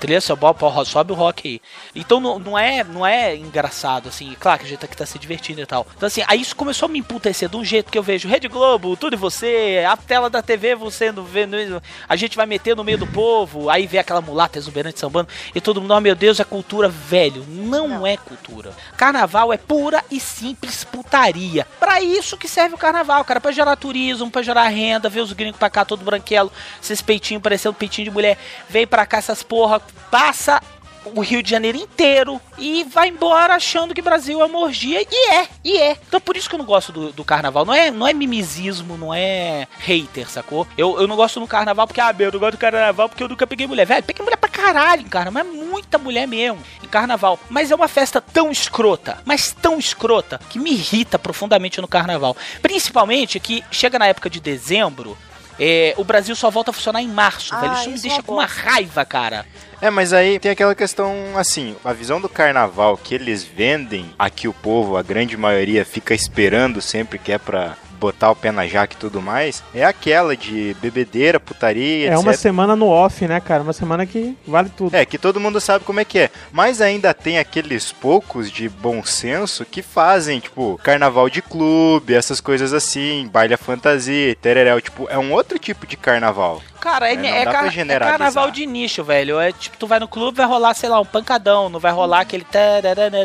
Trilha sonora, pô, sobe o rock aí. Então não, não, é, não é engraçado, assim. Claro que a gente aqui tá se divertindo e tal. Então assim, aí isso começou a me emputecer de um jeito que eu vejo Rede Globo, tudo e você, a tela da TV você não vê, não- a gente vai meter no meio do povo, aí vê aquela mulata exuberante sambando e todo mundo, oh meu Deus, é cultura, velho. Não, Não. é cultura. Carnaval é pura e simples putaria. Pra isso que serve o carnaval, cara, pra gerar turismo, pra gerar renda, ver os gringos pra cá todo branquelo, esses peitinhos parecendo peitinho de mulher, vem pra cá essas porra, passa o Rio de Janeiro inteiro e vai embora achando que Brasil é uma orgia e é, e é. Então por isso que eu não gosto do, do carnaval. Não é, não é mimizismo, não é hater, sacou? Eu, eu não gosto do carnaval porque, ah, meu, eu não gosto do carnaval porque eu nunca peguei mulher. Velho, peguei mulher pra caralho em carnaval, mas muita mulher mesmo em carnaval. Mas é uma festa tão escrota, mas tão escrota, que me irrita profundamente no carnaval. Principalmente que chega na época de dezembro. É, o Brasil só volta a funcionar em março, Ah, velho. Isso me isso é deixa uma com uma raiva, cara. É, mas aí tem aquela questão, assim, a visão do carnaval que eles vendem, aqui o povo, a grande maioria, fica esperando sempre que é pra botar o pé na jaca e tudo mais, é aquela de bebedeira, putaria, É etc. uma semana no off, né, cara? Uma semana que vale tudo. É, que todo mundo sabe como é que é. Mas ainda tem aqueles poucos de bom senso que fazem, tipo, carnaval de clube, essas coisas assim, baile à fantasia, tereréu. Tipo, é um outro tipo de carnaval. Cara, é, É, é car- é carnaval de nicho, velho. É tipo, tu vai no clube, vai rolar, sei lá, um pancadão, não vai rolar aquele.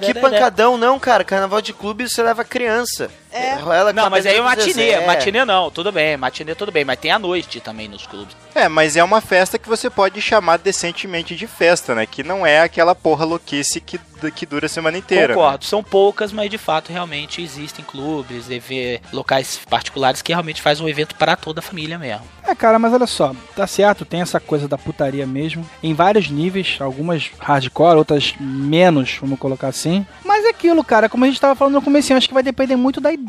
Que pancadão não, cara. Carnaval de clube você leva criança. É. Ela Não, mas aí é cabeça do matinê. Zezé. Matinê não, tudo bem. Matinê tudo bem, mas tem a noite também nos clubes. É, mas é uma festa que você pode chamar decentemente de festa, né? Que não é aquela porra louquice que, que dura a semana inteira. né? Concordo, são poucas, mas de fato realmente existem clubes, EV, locais particulares que realmente fazem um evento para toda a família mesmo. É, cara, mas olha só, tá certo, tem essa coisa da putaria mesmo, em vários níveis, algumas hardcore, outras menos, vamos colocar assim. Mas é aquilo, cara, como a gente tava falando no começo, acho que vai depender muito da idade.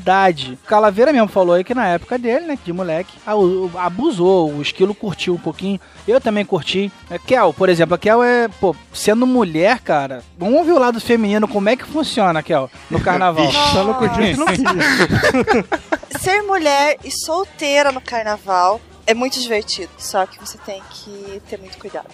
O Calaveira mesmo falou aí que na época dele, né, de moleque, a- o- abusou, o esquilo curtiu um pouquinho. Eu também curti. É, Kel, por exemplo, a Kel é, pô, sendo mulher, cara, vamos ouvir o lado feminino, como é que funciona, Kel, no carnaval. [laughs] Só não curtiu não. [laughs] Ser mulher e solteira no carnaval é muito divertido. Só que você tem que ter muito cuidado.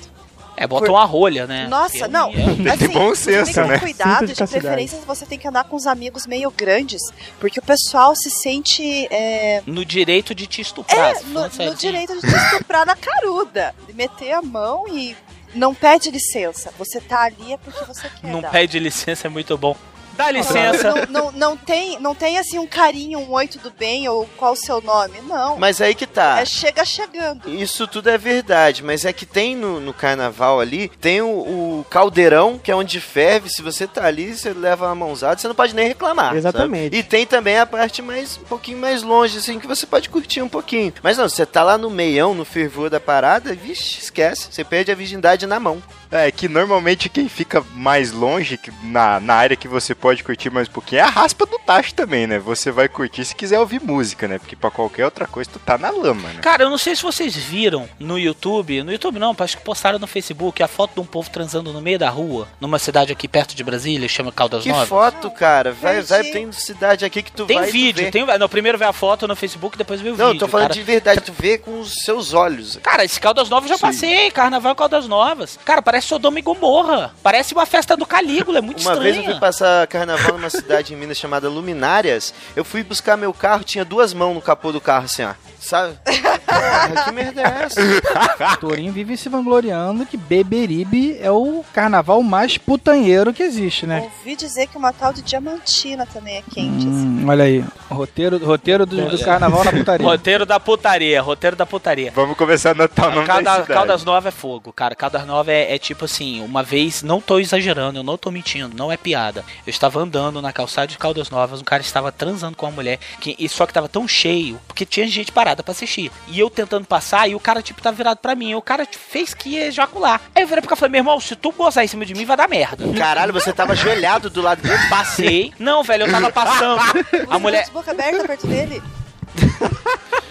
É, bota Por- uma rolha, né? Nossa, não. é- Tem que ter Assim, bom você tem senso, que ter né? cuidado, de de preferência você tem que andar com os amigos meio grandes, porque o pessoal se sente é, No direito de te estuprar. no, for no sim. direito de te estuprar na caruda, de meter a mão e não pede licença. Você tá ali é porque você quer. Não dar. pede licença, é muito bom. Dá licença. Não, não, não tem, não tem assim um carinho, um oi, tudo bem, ou qual o seu nome. Não. Mas aí que tá. É chega chegando. Isso tudo é verdade, mas é que tem no, no carnaval ali, tem o, o caldeirão, que é onde ferve. Se você tá ali, você leva uma mãozada, você não pode nem reclamar. Exatamente. sabe? E tem também a parte mais, um pouquinho mais longe, assim, que você pode curtir um pouquinho. Mas não, você tá lá no meião, no fervor da parada, vixe, esquece. Você perde a virgindade na mão. É que normalmente quem fica mais longe, que na, na área que você pode curtir mais um pouquinho, é a raspa do tacho também, né? Você vai curtir se quiser ouvir música, né? Porque pra qualquer outra coisa tu tá na lama, né? Cara, eu não sei se vocês viram no YouTube, no YouTube não, acho que postaram no Facebook a foto de um povo transando no meio da rua, numa cidade aqui perto de Brasília, chama Caldas Que Novas. foto, cara. Vai, vai, tem cidade aqui que tu Tem vai. tu vídeo, vê. tem, não, primeiro vê a foto no Facebook, depois vê o Não, eu vídeo. tô falando cara. de verdade, tu vê com os seus olhos. Cara, esse Caldas Novas eu já passei, Carnaval Caldas Novas. Cara, parece Sodoma e Gomorra. Parece uma festa do Calígula, é muito Uma vez eu fui passar carnaval numa cidade em Minas chamada Luminárias. Eu fui buscar meu carro, tinha duas mãos no capô do carro, assim, ó. Sabe? Porra, que merda é essa? [laughs] Torinho vive se vangloriando que Beberibe é o carnaval mais putanheiro que existe, né? Ouvi dizer que uma tal de diamantina também é quente. assim. Hum, olha aí, roteiro, roteiro do, do carnaval na putaria. [laughs] Roteiro da putaria, roteiro da putaria. Vamos começar a anotar o nome da Calda, cidade. Caldas Novas é fogo, cara. Caldas Novas é, é tipo assim, uma vez, não tô exagerando, eu não tô mentindo, não é piada. Eu estava andando na calçada de Caldas Novas, um cara estava transando com uma mulher, que, e só que tava tão cheio, porque tinha gente parada pra assistir. E eu tentando passar, e o cara, tipo, tava virado pra mim. E o cara tipo, fez que ia ejacular. Aí eu virei pro cara e falei, meu irmão, se tu gozar em cima de mim, vai dar merda. Caralho, você tava ajoelhado do lado dele. Passei. Não, velho, eu tava passando. [laughs] A mulher. De boca aberta perto dele.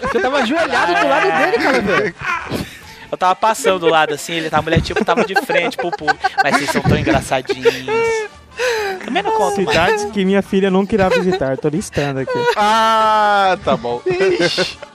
Você tava ajoelhado do lado dele, cara, velho. [laughs] Eu tava passando do lado assim, ele, a mulher tipo tava de frente pro público. Mas vocês são tão engraçadinhos. Também não conto mais. Cidades que minha filha nunca irá visitar, tô listando aqui. [laughs] Ah, tá bom.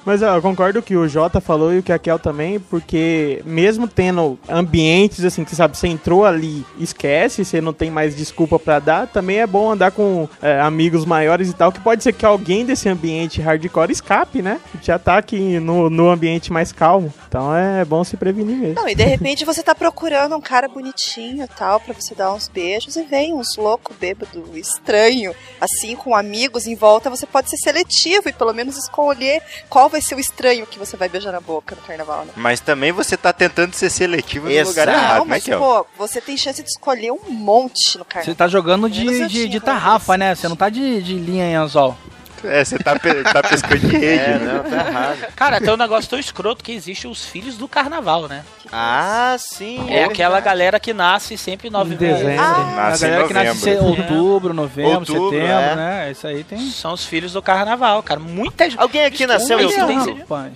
Mas ó, eu concordo que o Jota falou e o que a Kel também, porque mesmo tendo ambientes assim, que sabe, você entrou ali, esquece, você não tem mais desculpa pra dar, também é bom andar com é, amigos maiores e tal, que pode ser que alguém desse ambiente hardcore escape, né? Já tá aqui no, no ambiente mais calmo. Então é bom se prevenir mesmo. Não, e de repente você tá procurando um cara bonitinho e tal, pra você dar uns beijos, e vem uns louco bêbado estranho, assim, com amigos em volta, você pode ser seletivo e pelo menos escolher qual vai ser o estranho que você vai beijar na boca no carnaval, né? Mas também você tá tentando ser seletivo no Exato. lugar Não, errado, né, mas Kel? pô, você tem chance de escolher um monte no Você carnaval. tá jogando de, de, de né? tarrafa, né? Você não tá de, de linha em anzol. É, você tá, pe- tá pescando de rede, É, né? não, tá errado. Cara, tem um negócio tão escroto que existe os filhos do carnaval, né? Ah, sim. É aquela verdade. galera que nasce sempre em nove Em dezembro. Ah, a Nasce em galera que nasce em novembro. outubro, novembro, Outubro, setembro, é. né? Isso aí tem. São os filhos do carnaval, cara. Muita gente. Alguém aqui nasceu em Isso, outubro? rapaz.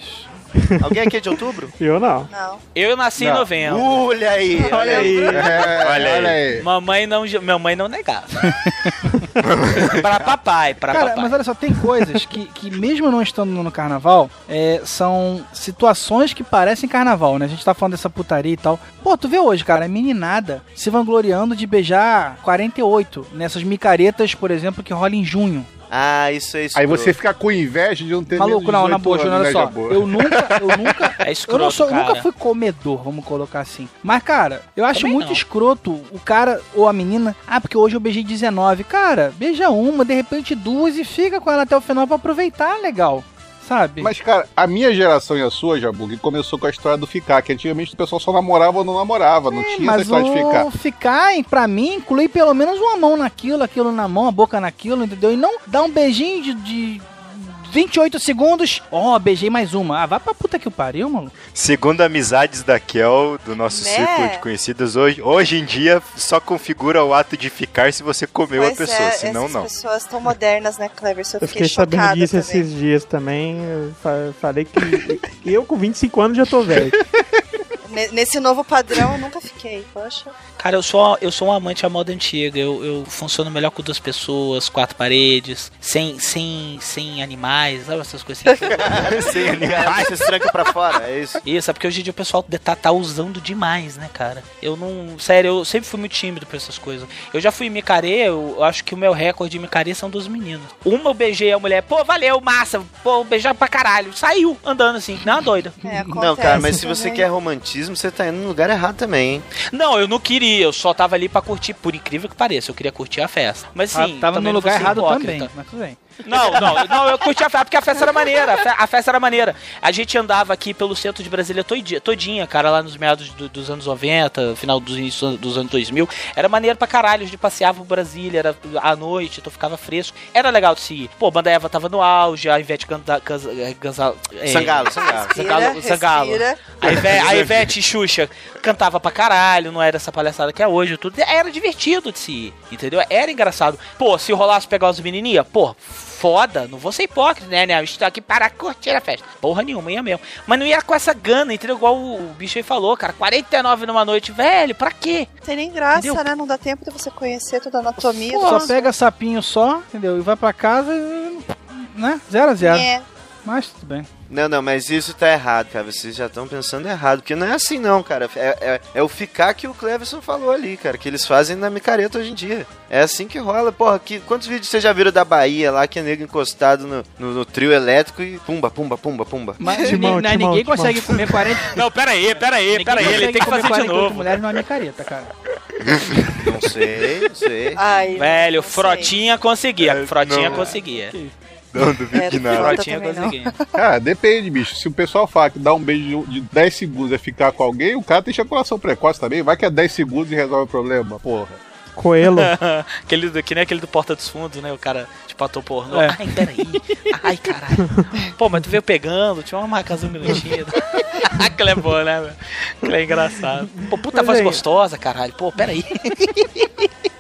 Alguém aqui é de outubro? [laughs] Eu não. Não. Eu nasci em Não. novembro. Olha aí, olha aí. É, Olha aí. aí. Mamãe não, minha mãe não negava. [laughs] [laughs] pra papai, pra Cara, papai. mas olha só, tem coisas que, que mesmo não estando no carnaval, é, são situações que parecem carnaval, né? A gente tá falando dessa putaria e tal. Pô, tu vê hoje, cara, a meninada se vangloriando de beijar 48 nessas micaretas, por exemplo, que rola em junho. Ah, isso é isso. Aí você fica com inveja de não ter Maluco, não, 18 na boa, Júnior, olha só. boa. Eu nunca, eu nunca. [laughs] É Eu, escroto, não sou, eu nunca fui comedor, vamos colocar assim. Mas, cara, eu acho Também muito não. escroto o cara ou a menina. Ah, porque hoje eu beijei 19. Cara, beija uma, de repente duas e fica com ela até o final pra aproveitar, legal. Sabe? Mas, cara, a minha geração e a sua, Jabu, que começou com a história do ficar, que antigamente o pessoal só namorava ou não namorava, não tinha essa história de ficar. ficar, pra mim, inclui pelo menos uma mão naquilo, aquilo na mão, a boca naquilo, entendeu? E não dar um beijinho de, de 28 segundos. Ó, beijei mais uma. Ah, vai pra puta que o pariu, mano. Segundo amizades da Kel, do nosso Né? círculo de conhecidos, hoje, hoje em dia só configura o ato de ficar se você comeu a Pois pessoa, é, senão não. pessoas tão modernas, né, Clever? Eu Eu fiquei, fiquei sabendo disso também. esses dias também. Eu fa- falei que eu com 25 anos já tô velho. [laughs] Ne- Nesse novo padrão eu nunca fiquei, poxa. Cara, eu sou, eu sou um amante à moda antiga. Eu, eu funciono melhor com duas pessoas, quatro paredes, sem, sem, sem animais, sabe essas coisas assim. [laughs] Sem animais. Você tranca pra fora, é isso. Isso, é porque hoje em dia o pessoal tá, tá usando demais, né, cara? Eu não. Sério, eu sempre fui muito tímido pra essas coisas. Eu já fui em micarê, eu, acho que o meu recorde de micarê são duas meninas. Uma eu beijei a mulher, pô, valeu, massa, pô, beijar pra caralho. Saiu andando assim, não, doida. É, Não, cara, mas se você quer romantismo, você tá indo no lugar errado também, hein? Não, eu não queria, eu só tava ali pra curtir, por incrível que pareça, eu queria curtir a festa. Mas Ah, sim, tava no lugar ser errado hipócrita. também, mas tudo bem. Não, não, não, eu curti a festa porque a festa era maneira. A fe- A festa era maneira. A gente andava aqui pelo centro de Brasília todinha, todinha cara, lá nos meados do- dos anos 90, final dos, dos anos 2000. Era maneiro pra caralho. A gente passeava por Brasília, era à noite, então ficava fresco. Era legal de se ir. Pô, Banda Eva tava no auge, a Ivete Ganda, Gans- Sangalo, Sangalo. Respira, Zangalo. respira. A Ivete, a Ivete e Xuxa cantava pra caralho, não era essa palhaçada que é hoje, tudo. Era divertido de se ir, entendeu? Era engraçado. Pô, se rolasse pegar os menininha, pô, foda, não vou ser hipócrita, né, né? Estou aqui para curtir a festa. Porra nenhuma, ia mesmo. Mas não ia com essa gana, entendeu? Igual o, o bicho aí falou, cara, 49 numa noite, velho, pra quê? Não tem nem graça, Entendeu? né? Não dá tempo de você conhecer toda a anatomia. Só do pega sapinho só, entendeu? E vai pra casa e. né? Zero a zero. É. Mas tudo bem. Não, não, mas isso tá errado, cara. Vocês já estão pensando errado. Porque não é assim, não, cara. É, é, é o ficar que o Cleverson falou ali, cara. Que eles fazem na micareta hoje em dia. É assim que rola. Porra, que, quantos vídeos vocês já viram da Bahia lá, que é nego encostado no, no, no trio elétrico e pumba, pumba, pumba, pumba. Mas Timão, timão, ninguém timão. consegue comer 40. Não, pera aí, pera aí, ninguém pera aí, ele tem que comer fazer de 48 novo. mulheres numa micareta, cara. Não sei, não sei. Ai, Velho, não sei. Frotinha conseguia, É, Frotinha não. conseguia. Não duvido É, de nada. Cara, [laughs] depende, bicho. Se o pessoal fala que dar um beijo de 10 segundos é ficar com alguém, o cara tem ejaculação precoce também. Vai que é 10 segundos e resolve o problema, porra. Coelho. [laughs] aquele do, que nem aquele do Porta dos Fundos, né? O cara, tipo, ator pornô. É. Ai, peraí. Ai, caralho. Pô, mas tu veio pegando, tinha uma marcação grandinha. [laughs] Aquilo é bom, né, velho? Aquilo é engraçado. Pô, puta Mas voz aí- gostosa, caralho. Pô, peraí.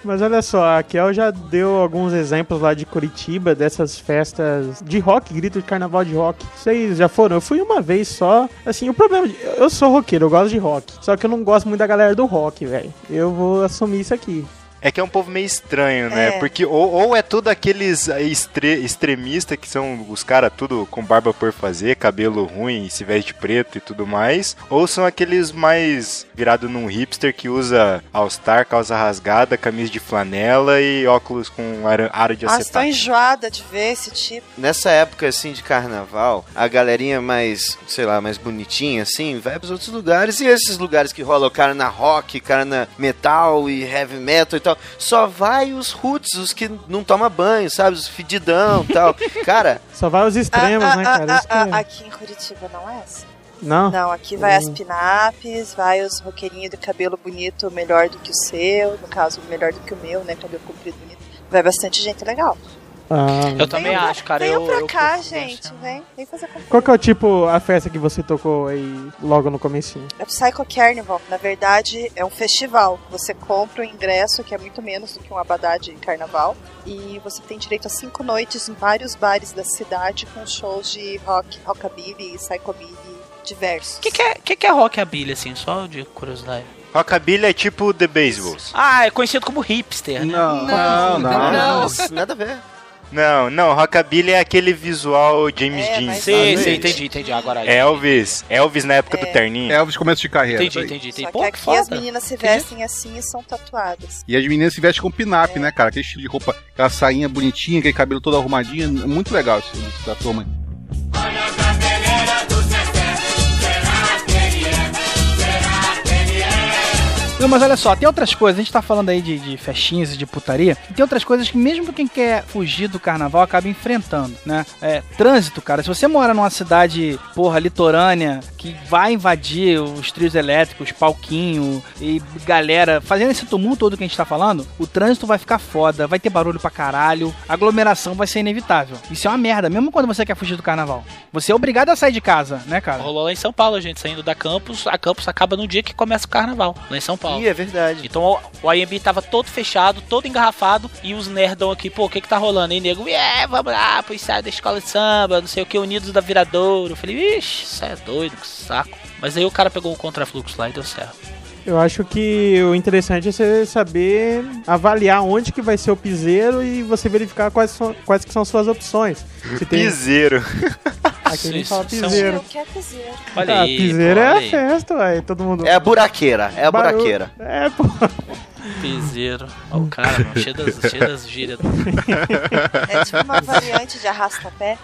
Mas olha só, a Kel já deu alguns exemplos lá de Curitiba, dessas festas de rock, grito de carnaval de rock. Vocês já foram? Eu fui uma vez só. Assim, o problema. Eu sou roqueiro, eu gosto de rock. Só que eu não gosto muito da galera do rock, velho. Eu vou assumir isso aqui. É que é um povo meio estranho, né? É. Porque ou, ou é tudo aqueles extre, extremistas que são os caras tudo com barba por fazer, cabelo ruim, se veste de preto e tudo mais, ou são aqueles mais virado num hipster que usa All-Star, calça rasgada, camisa de flanela e óculos com aro de Ah, estou acetato. enjoada de ver esse tipo. Nessa época, assim, de carnaval, a galerinha mais, sei lá, mais bonitinha, assim, vai pros outros lugares. E esses lugares que rola o cara na rock, cara na metal e heavy metal e tal, só vai os roots, os que não toma banho, sabe? Os fedidão e tal. [laughs] Cara, Só vai os extremos, Ah, né, ah, cara? ah, Isso que ah, é- aqui em Curitiba não é assim. Não? Não, aqui vai as Hum. pinapes, vai os roqueirinhos de cabelo bonito melhor do que o seu, no caso, melhor do que o meu, né? Cabelo comprido bonito. Vai bastante gente legal. Ah, Eu também Venham pra- acho, cara. Venham eu, pra eu cá, curto gente. Vem, vem fazer companhia. Qual que é o tipo, a festa que você tocou aí logo no comecinho? É o Psycho Carnival. Na verdade, é um festival. Você compra o ingresso, que é muito menos do que um abadá de carnaval. E você tem direito a cinco noites em vários bares da cidade com shows de rock, rockabilly e psychobilly diversos. O que, que, é, que, que é rockabilly, assim, só de curiosidade? Rockabilly é tipo The Baseballs. Ah, é conhecido como hipster, né? Não, não, não. não, nada a ver. Não, não, Rockabilly é aquele visual James É, Dean. Sim, sim, entendi, entendi. Agora. Elvis. Elvis na época do terninho. Elvis começo de carreira. Entendi, entendi, entendi. Só Pô, que aqui foda. as meninas se vestem assim e são tatuadas. E as meninas se vestem com pinap, né, cara? Aquele estilo de roupa, aquela sainha bonitinha, aquele cabelo todo arrumadinho. É muito legal isso, da turma. Não, mas olha só, tem outras coisas. A gente tá falando aí de, de festinhas e de putaria. E tem outras coisas que, mesmo quem quer fugir do carnaval, acaba enfrentando, né? É, trânsito, cara. Se você mora numa cidade, porra, litorânea, que vai invadir os trios elétricos, palquinho e galera, fazendo esse tumulto todo que a gente tá falando, o trânsito vai ficar foda, vai ter barulho pra caralho, aglomeração vai ser inevitável. Isso é uma merda, mesmo quando você quer fugir do carnaval. Você é obrigado a sair de casa, né, cara? Rolou lá em São Paulo, a gente saindo da campus. A campus acaba no dia que começa o carnaval, lá em São Paulo. É verdade. Então o- IMB tava todo fechado, todo engarrafado, e os nerdão aqui, pô, o que que tá rolando? aí, nego, é, vamos lá, pro ensaio da escola de samba, não sei o que, Unidos da Viradouro. Eu falei, ixi, isso é doido, que saco. Mas aí o cara pegou o contrafluxo lá e deu certo. Eu acho que o interessante é você saber avaliar onde que vai ser o piseiro e você verificar quais, são, quais que são suas opções. Se tem, Piseiro. aqui a gente Isso, fala isso é piseiro. Eu quero piseiro. Olha Ah, aí. piseiro pô, é a aí. festa, ué, todo mundo... É a buraqueira, é a Barulho- buraqueira. É, pô. Piseiro. Olha o cara, mano, cheio das, cheio das gírias. É tipo uma variante de arrasta-pé.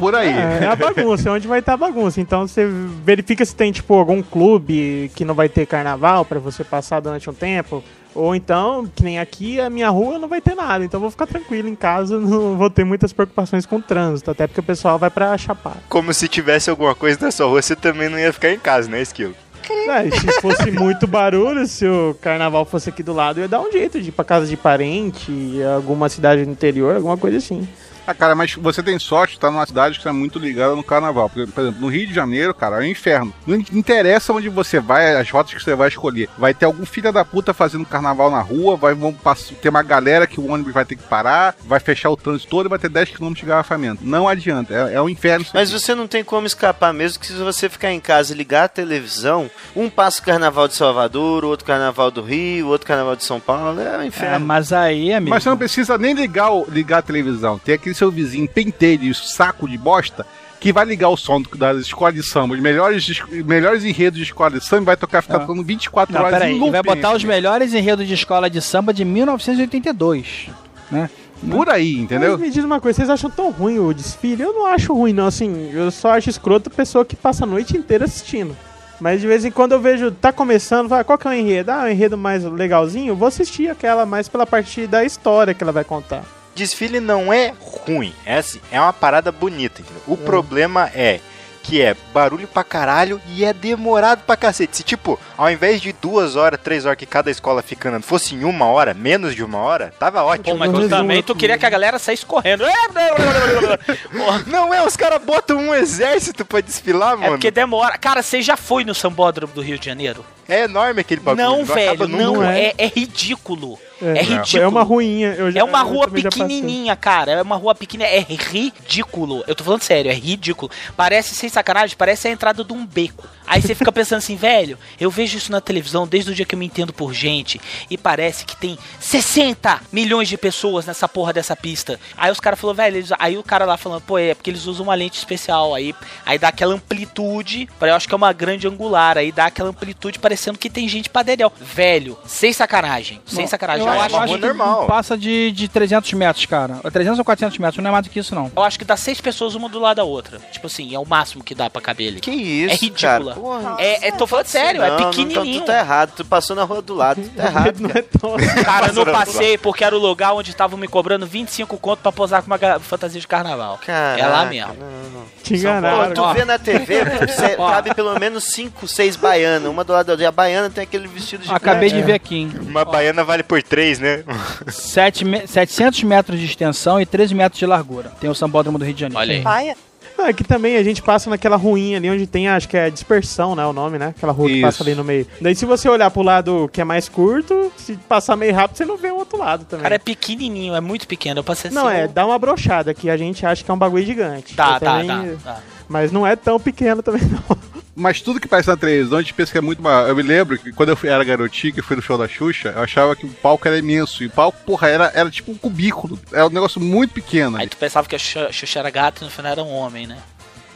Por aí. É, é a bagunça, é onde vai estar a bagunça. Então você verifica se tem, tipo, algum clube que não vai ter carnaval pra você passar durante um tempo. Ou então, que nem aqui, a minha rua não vai ter nada. Então eu vou ficar tranquilo em casa, [laughs] não vou ter muitas preocupações com o trânsito. Até porque o pessoal vai pra chapar. Como se tivesse alguma coisa na sua rua, você também não ia ficar em casa, né, Esquilo? É, se fosse muito barulho, se o carnaval fosse aqui do lado, eu ia dar um jeito de ir pra casa de parente, alguma cidade do interior, alguma coisa assim. Ah, cara, mas você tem sorte de estar numa cidade que está muito ligada no carnaval. Por por exemplo, no Rio de Janeiro, cara, é um inferno. Não interessa onde você vai, as rotas que você vai escolher. Vai ter algum filho da puta fazendo carnaval na rua, vai vão pass- ter uma galera que o ônibus vai ter que parar, vai fechar o trânsito todo e vai ter 10 km de garrafamento. Não adianta, é, é um inferno. Mas aqui. você não tem como escapar, mesmo que se você ficar em casa e ligar a televisão, um passa o carnaval de Salvador, o outro carnaval do Rio, o outro carnaval de São Paulo, é um É, inferno. mas aí, amigo. Mas você não precisa nem ligar, ligar a televisão. Tem aquele seu vizinho pentelho, saco de bosta, que vai ligar o som das escolas de samba, os melhores, melhores enredos de escola de samba, e vai tocar, ficar Ah. tocando 24 Não, horas peraí, em ele vai looping. botar os melhores enredos de escola de samba de 1982, né? Por aí, entendeu? Mas me diz uma coisa, vocês acham tão ruim o desfile? Eu não acho ruim, não. Assim, eu só acho escroto a pessoa que passa a noite inteira assistindo. Mas de vez em quando eu vejo, tá começando, vai, qual que é o enredo? Ah, o enredo mais legalzinho? Eu vou assistir aquela mais pela parte da história que ela vai contar. Desfile não é ruim, é assim, é uma parada bonita, entendeu? O problema é que é barulho pra caralho e é demorado pra cacete. Se, tipo, ao invés de duas horas, três horas que cada escola fica andando, fosse em uma hora, menos de uma hora, tava Pô, ótimo. mas não tu resumo também tu queria que a galera saísse correndo. [laughs] Porra, Não é, os caras botam um exército pra desfilar, É mano. porque demora. Cara, você já foi no Sambódromo do Rio de Janeiro? É enorme aquele bagulho. não, acaba velho, não. Não É, é. é ridículo. É, É ridículo. É uma ruinha. Eu já, É uma rua pequenininha, cara. É uma rua pequena. É ridículo. Eu tô falando sério, é ridículo. Parece, sem sacanagem, parece a entrada de um beco. Aí você fica pensando assim, [laughs] velho, eu vejo isso na televisão desde o dia que eu me entendo por gente. E parece que tem 60 milhões de pessoas nessa porra dessa pista. Aí os caras falaram, velho, eles- aí o cara lá falando, pô, é porque eles usam uma lente especial. Aí, aí dá aquela amplitude. Eu acho que é uma grande angular. Aí dá aquela amplitude parecendo que tem gente pra dedéu. Velho, sem sacanagem. Sem sacanagem. Eu, Eu, acho, acho que normal. passa de, de 300 metros, cara. 300 ou 400 metros, não é mais do que isso, não. Eu acho que dá seis pessoas uma do lado da outra. Tipo assim, é o máximo que dá pra caber ali. Que isso, É ridícula. cara. Porra, É, é, tô falando sério, não, é não, então pequenininho. tu tá errado, tu passou na rua do lado, tu tá [laughs] errado, Não cara. é tão... Cara, eu não passei porque era o lugar onde estavam me cobrando 25 conto pra posar com uma fantasia de carnaval. Caraca, é lá mesmo. não. Te Pô, enganaram. tu Ó. vê na TV, [laughs] cê- Ó. cabe pelo menos 5, 6 baianas, uma do lado da outra. E a baiana tem aquele vestido de Acabei de É. ver aqui, hein? Uma baiana vale por três, né? Sete me- 700 metros de extensão e 13 metros de largura. Tem o Sambódromo do Rio de Janeiro. Olha aí. Paia. Não, é que também a gente passa naquela ruinha ali onde tem, acho que é dispersão, né? O nome, né? Aquela rua que Isso. passa ali no meio. Daí se você olhar pro lado que é mais curto, se passar meio rápido, você não vê o outro lado também. Cara, é pequenininho, é muito pequeno. Eu passei não, assim, é, dá uma brochada que a gente acha que é um bagulho gigante. Tá, Eu tá, também- tá, tá. Mas não é tão pequeno também, [laughs] não. Mas tudo que parece na televisão, a gente pensa que é muito maior. Eu me lembro que quando eu era garotinho, que eu fui no show da Xuxa, eu achava que o palco era imenso. E o palco, porra, era, era tipo um cubículo. Era um negócio muito pequeno. Aí tu pensava que a Xu- Xuxa era gata e no final era um homem, né?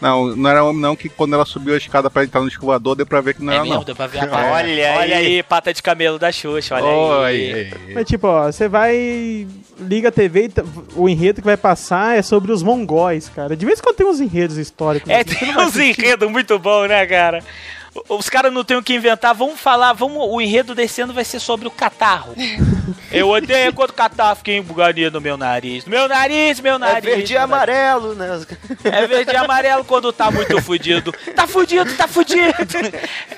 Não, não era homem não, que quando ela subiu a escada pra entrar no escovador, deu pra ver que não é era mesmo, não. deu pra ver a pata. [laughs] Olha aí. Olha aí, pata de camelo da Xuxa, olha Oi, aí. Mas tipo, ó, você vai. Liga a TV e o enredo que vai passar é sobre os mongóis, cara. De vez em quando tem uns enredos históricos. É, assim, tem uns enredos muito bons, né, cara? Os caras não tem o que inventar, vamos falar, vamos, o enredo desse ano vai ser sobre o catarro. [laughs] Eu odeio quando o catarro fica embugadinho no meu nariz. Meu nariz, meu É nariz. verde e amarelo, né? É verde e amarelo quando tá muito fudido. Tá fudido, tá fudido.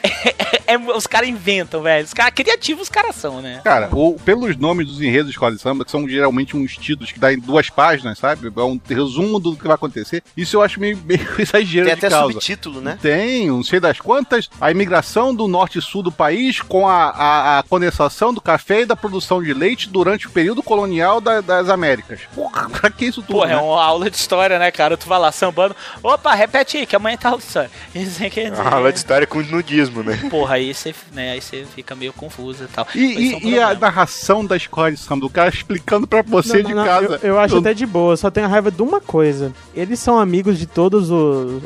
É- é- os caras inventam, velho. Os caras criativos, os caras são, né? Cara, o- pelos nomes dos enredos de escola de samba, que são geralmente uns títulos que dá em duas páginas, sabe? É um resumo do que vai acontecer. Isso eu acho meio, meio [laughs] exagero Tem de até causa. subtítulo, né? Tem, não sei das quantas, a imigração do norte e sul do país com a, a, a condensação do café e da produção de leite durante o período colonial da- das Américas. Porra, [laughs] pra que isso tudo? Pô, é né? uma aula de história, né, cara? Tu vai lá sambando. Opa, repete aí, que amanhã tá aula de história. [laughs] Dizer- Uma aula de história com nudismo, né? Porra, aí você, né, aí você fica meio confuso e tal. E, é um e- e a narração da escola de samba, do cara explicando pra você Não, de não, casa. Eu, eu acho Eu- até de boa, só tenho raiva de uma coisa. Eles são amigos de todas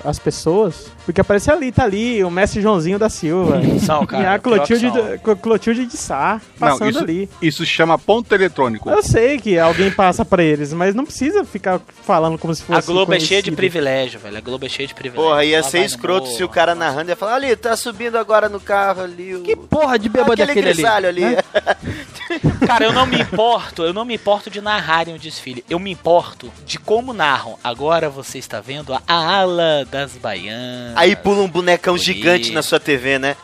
as pessoas, porque aparece ali, tá ali, o mestre Joãozinho da Silva. [laughs] São, cara, e a Clotilde, do- Clotilde de Sá passando Não, isso, ali. isso se chama ponto eletrônico. Eu sei que alguém passa pra eles, mas não precisa ficar falando como se fosse A Globo é cheia de conhecido. privilégio, velho. A Globo é cheia de privilégio. Porra, ia Ela ser escroto morro. se o cara narrando ia falar, ali, tá subindo agora no carro ali. O... Que porra de bêbado Aquele daquele ali? ali. né? [laughs] Cara, eu não me importo, eu não me importo de narrarem o desfile. Eu me importo de como narram. Agora você está vendo a ala das baianas. Aí pula um bonecão Bonito. gigante na sua TV, né?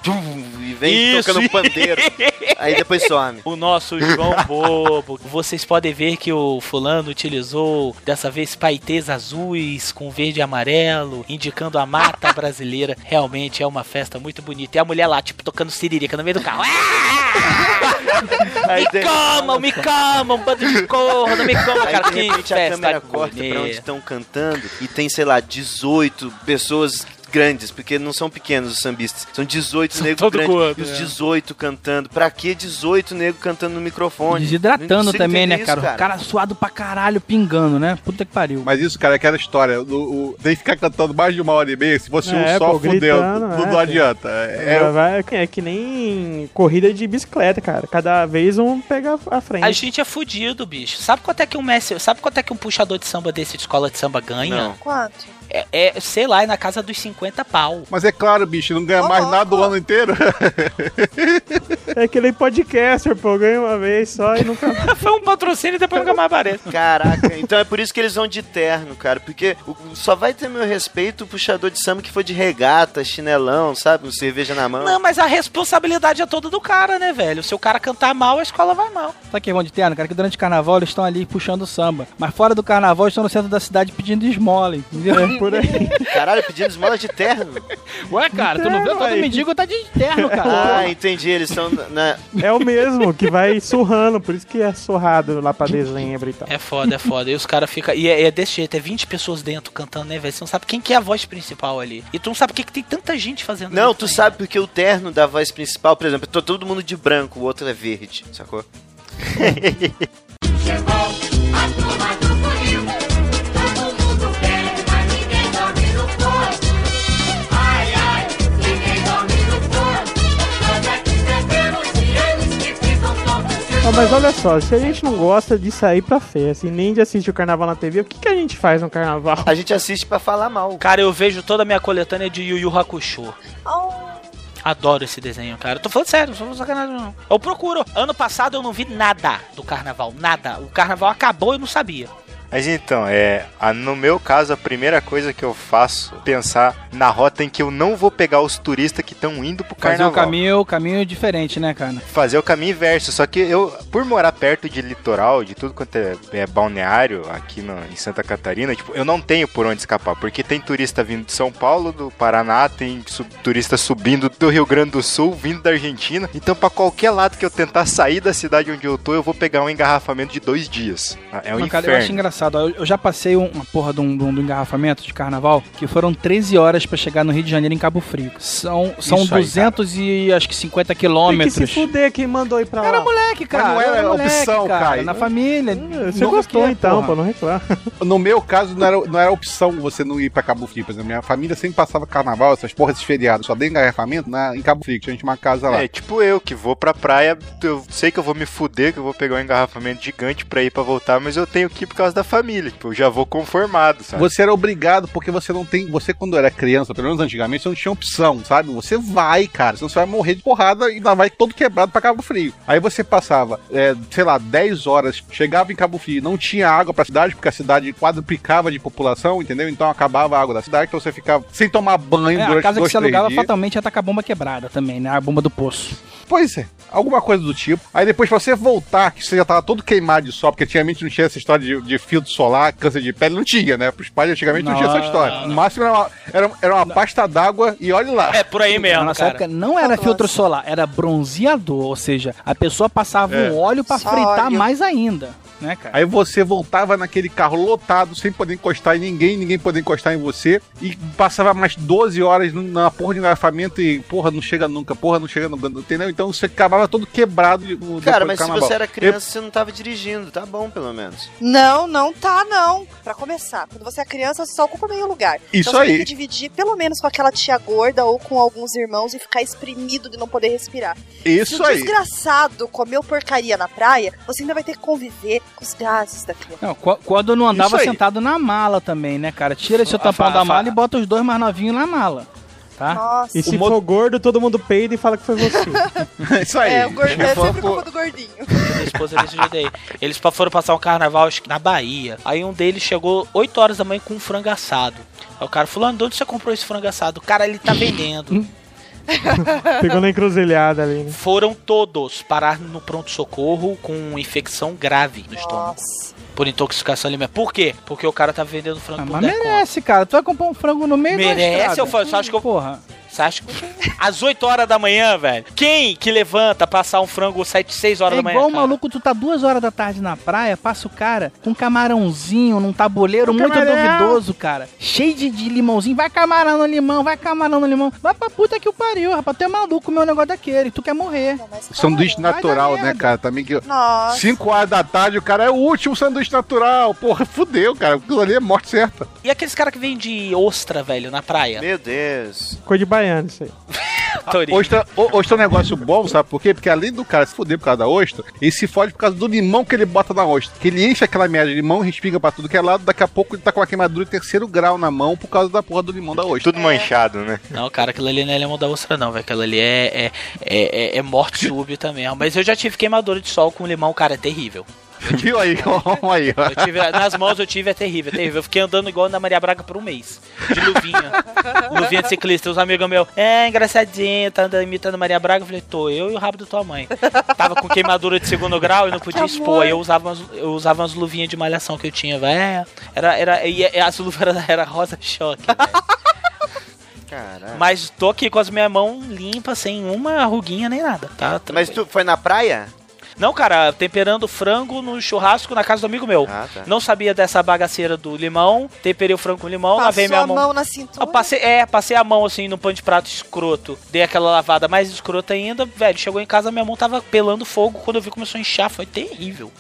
E vem Isso. tocando pandeiro. Aí depois some. O nosso João [laughs] Bobo. Vocês podem ver que o fulano utilizou dessa vez paetês azuis com verde e amarelo, indicando a mata brasileira. Realmente é uma festa muito bonita. E a mulher lá, tipo, tocando siririca no meio do carro. [laughs] Aí me de- comam, me comam, bando de corno, me comam, Aí cara. de Que repente a festa câmera corta pra onde estão cantando e tem, sei lá, 18 pessoas grandes, porque não são pequenos os sambistas. São 18 negros grandes. gordo, e os é. 18 cantando. Pra que 18 negros cantando no microfone? Desidratando também, né, isso, cara? O cara suado pra caralho, pingando, né? Puta que pariu. Mas isso, cara, é aquela história. O, o, tem que ficar cantando mais de uma hora e meia. Se fosse um É, só, pô, fudeu. gritando, Não, é, não adianta. É, É, é que nem corrida de bicicleta, cara. Cada vez um pega a frente. A gente é fudido, bicho. Sabe quanto é que um mestre, sabe quanto é que um puxador de samba desse de escola de samba ganha? Não. Quanto? É, é, sei lá, é na casa dos 50 pau. Mas é claro, bicho, não ganha mais nada o ano inteiro. É que nem podcaster, pô. Ganha uma vez só e nunca [laughs] mais. Foi um patrocínio e depois nunca mais aparece. Caraca, então é por isso que eles vão de terno, cara. Porque o- só vai ter meu respeito o puxador de samba que for de regata, chinelão, sabe? Com cerveja na mão. Não, mas a responsabilidade é toda do cara, né, velho? Se o cara cantar mal, a escola vai mal. Sabe que vão de terno, cara? Que durante o carnaval eles estão ali puxando samba. Mas fora do carnaval, eles estão no centro da cidade pedindo esmola, entendeu? [laughs] Por aí. [laughs] Caralho, pedindo esmola de terno. Ué, cara, tu não vê? Todo aí. mendigo tá de terno, cara. Ah, entendi. Eles estão na. É o mesmo, que vai surrando. Por isso que é surrado lá pra dezembro e tal. É foda, é foda. E os caras ficam. E é, é desse jeito, é 20 pessoas dentro cantando, né, velho? Você não sabe quem que é a voz principal ali. E tu não sabe por que que tem tanta gente fazendo Não, isso tu ainda. sabe porque o terno da voz principal, por exemplo, tô todo mundo de branco, o outro é verde, sacou? [laughs] Mas olha só, se a gente não gosta de sair pra festa e nem de assistir o carnaval na TV, o que, que a gente faz no carnaval? A gente assiste pra falar mal. Cara, eu vejo toda a minha coletânea de Yu Yu Hakusho. Oh, Adoro esse desenho, cara. Eu tô falando sério, não sou sacanagem não. Eu procuro. Ano passado eu não vi nada do carnaval, nada. O carnaval acabou e eu não sabia. Mas então, é, a- no meu caso, a primeira coisa que eu faço é pensar na rota em que eu não vou pegar os turistas que estão indo pro Fazer carnaval. o caminho, o caminho diferente, né, cara? Fazer o caminho inverso. Só que eu, por morar perto de litoral, de tudo quanto é, é balneário aqui no- em Santa Catarina, tipo, eu não tenho por onde escapar. Porque tem turista vindo de São Paulo, do Paraná, tem su- turista subindo do Rio Grande do Sul, vindo da Argentina. Então, pra qualquer lado que eu tentar sair da cidade onde eu tô, eu vou pegar um engarrafamento de dois dias. É um Não, cara, eu inferno. acho engraçado. Eu, eu já passei um- uma porra de um, de um- de um engarrafamento de carnaval que foram 13 horas pra chegar no Rio de Janeiro em Cabo Frio. São, são Isso aí, 200 e acho que 50 Tem que quilômetros. se fuder quem mandou ir pra Era lá. moleque, cara. não era eu moleque, opção, cara. Caio. Na família. Você Não gostou quer, então, porra. pô, não reclama. [laughs] No meu caso, não era, não era opção você não ir pra Cabo Frio. Por exemplo, minha família sempre passava carnaval, essas porras, esses feriados. Só dei engarrafamento na, em Cabo Frio, que tinha uma casa lá. É, tipo eu, que vou pra praia, eu sei que eu vou me fuder, que eu vou pegar um engarrafamento gigante pra ir pra voltar, mas eu tenho que ir por causa da família. Tipo, eu já vou conformado, sabe? Você era obrigado, porque você não tem. Você, quando era criança, pelo menos antigamente, você não tinha opção, sabe? Você vai, cara. Senão você vai morrer de porrada e ainda vai todo quebrado pra Cabo Frio. Aí você passava, é, sei lá, 10 horas, chegava em Cabo Frio, não tinha água pra cidade, porque a cidade quadruplicava de população, entendeu? Então acabava a água da cidade, então você ficava sem tomar banho É, a durante casa que dois, você três alugava dias. fatalmente ia estar com a bomba quebrada também, né? A bomba do poço. Pois é, alguma coisa do tipo. Aí depois, pra você voltar, que você já tava todo queimado de sol, porque antigamente não tinha essa história de, de filtro solar, câncer de pele, não tinha, né? Pros pais antigamente não, tinha essa história. No máximo era uma, era, era uma pasta d'água e olhe lá. É por aí Na mesmo, nossa cara. época não era filtro solar, era bronzeador, ou seja, a pessoa passava É. um óleo pra Só fritar óleo. mais ainda, né, cara? Aí você voltava naquele carro lotado, sem poder encostar em ninguém, ninguém poder encostar em você, e passava mais 12 horas na porra de engarrafamento e, porra, não chega nunca, porra, não chega nunca, entendeu? Então você acabava todo quebrado. Cara, mas se você era criança, você não tava dirigindo, tá bom, pelo menos. Não, não tá, não. Pra começar, quando você é criança, você só ocupa meio lugar. Isso então você aí. tem que dividir pelo menos com aquela tia gorda ou com alguns irmãos e ficar espremido de não poder respirar. Se Isso o aí. desgraçado comeu porcaria na praia, você ainda vai ter que conviver com os gases da criança. Não, qu- quando não andava sentado na mala também, né, cara? Tira esse tampão da mala e bota os dois mais novinhos na mala. Tá? Nossa. E se mo- for gordo, todo mundo peida e fala que foi você. [laughs] Isso aí. É, o gordo, é sempre por- culpa do gordinho. Minha esposa desse jeito aí. Eles foram passar um carnaval acho que na Bahia. Aí um deles chegou 8 horas da manhã com um frango assado. Aí o cara, fulano, de onde você comprou esse frango assado? O cara, ele tá vendendo. [laughs] Pegou na encruzilhada ali, né? Foram todos parar no pronto-socorro com infecção grave no estômago. Nossa. Por intoxicação alimentar. Por quê? Porque o cara tá vendendo frango Ah, por mas 10 conto. merece, cara. Tu vai comprar um frango no meio da Merece, estrada. eu falo, só acho que eu- Porra. Você acha que... Às 8 horas da manhã, velho. Quem que levanta passar um frango 7, 6 horas É da manhã? igual o maluco, tu tá duas horas da tarde na praia, passa o cara com um camarãozinho num tabuleiro Um muito camarão. duvidoso, cara. Cheio de, de limãozinho. Vai camarão no limão, vai camarão no limão. Vai pra puta que o pariu, rapaz. Tu é maluco um negócio daquele. Tu quer morrer. Não, mas Sanduíche natural, né, cara? Também que. Nossa. 5 horas da tarde, o cara é o último sanduíche natural. Porra, [laughs] fudeu, cara. Aquilo ali é morte certa. E aqueles caras que vendem ostra, velho, na praia? Meu Deus. Cor de baiano, isso aí. [laughs] Ostra, o- ostra é um negócio bom, sabe por quê? Porque além do cara se fuder por causa da ostra, ele se fode por causa do limão que ele bota na ostra. Que ele enche aquela merda de limão, respinga pra tudo que é lado, daqui a pouco ele tá com uma queimadura de terceiro grau na mão por causa da porra do limão da ostra. Tudo manchado, né? Não, cara, aquilo ali não é limão da ostra, não, velho. Aquilo ali é, é, é, é- é morte [laughs] súbita mesmo. Mas eu já tive queimadura de sol com limão, cara, é terrível. [laughs] Viu aí? Aí, ó. Tive, nas mãos eu tive, é terrível, é terrível. Eu fiquei andando igual na Maria Braga por um mês. De luvinha. luvinha de ciclista. Os amigos meus, é engraçadinho, tá andando imitando Maria Braga. Eu falei, tô, eu e o rabo da tua mãe. Tava com queimadura de segundo grau e não podia expor. Aí eu usava umas, eu usava umas luvinhas de malhação que eu tinha, velho. É, Era, era, e, e as luvas era, era rosa choque. Caralho. Mas tô aqui com as minhas mãos limpas, sem uma ruguinha nem nada, tá? Mas tu foi na praia? Não, cara, temperando frango no churrasco na casa do amigo meu. Ah, tá. Não sabia dessa bagaceira do limão, temperei o frango com limão, Passou lavei minha a mão. mão na cintura. Eu passei, é, passei a mão assim no pano de prato escroto. Dei aquela lavada mais escrota ainda, velho. Chegou em casa, minha mão tava pelando fogo. Quando eu vi, começou a inchar. Foi terrível.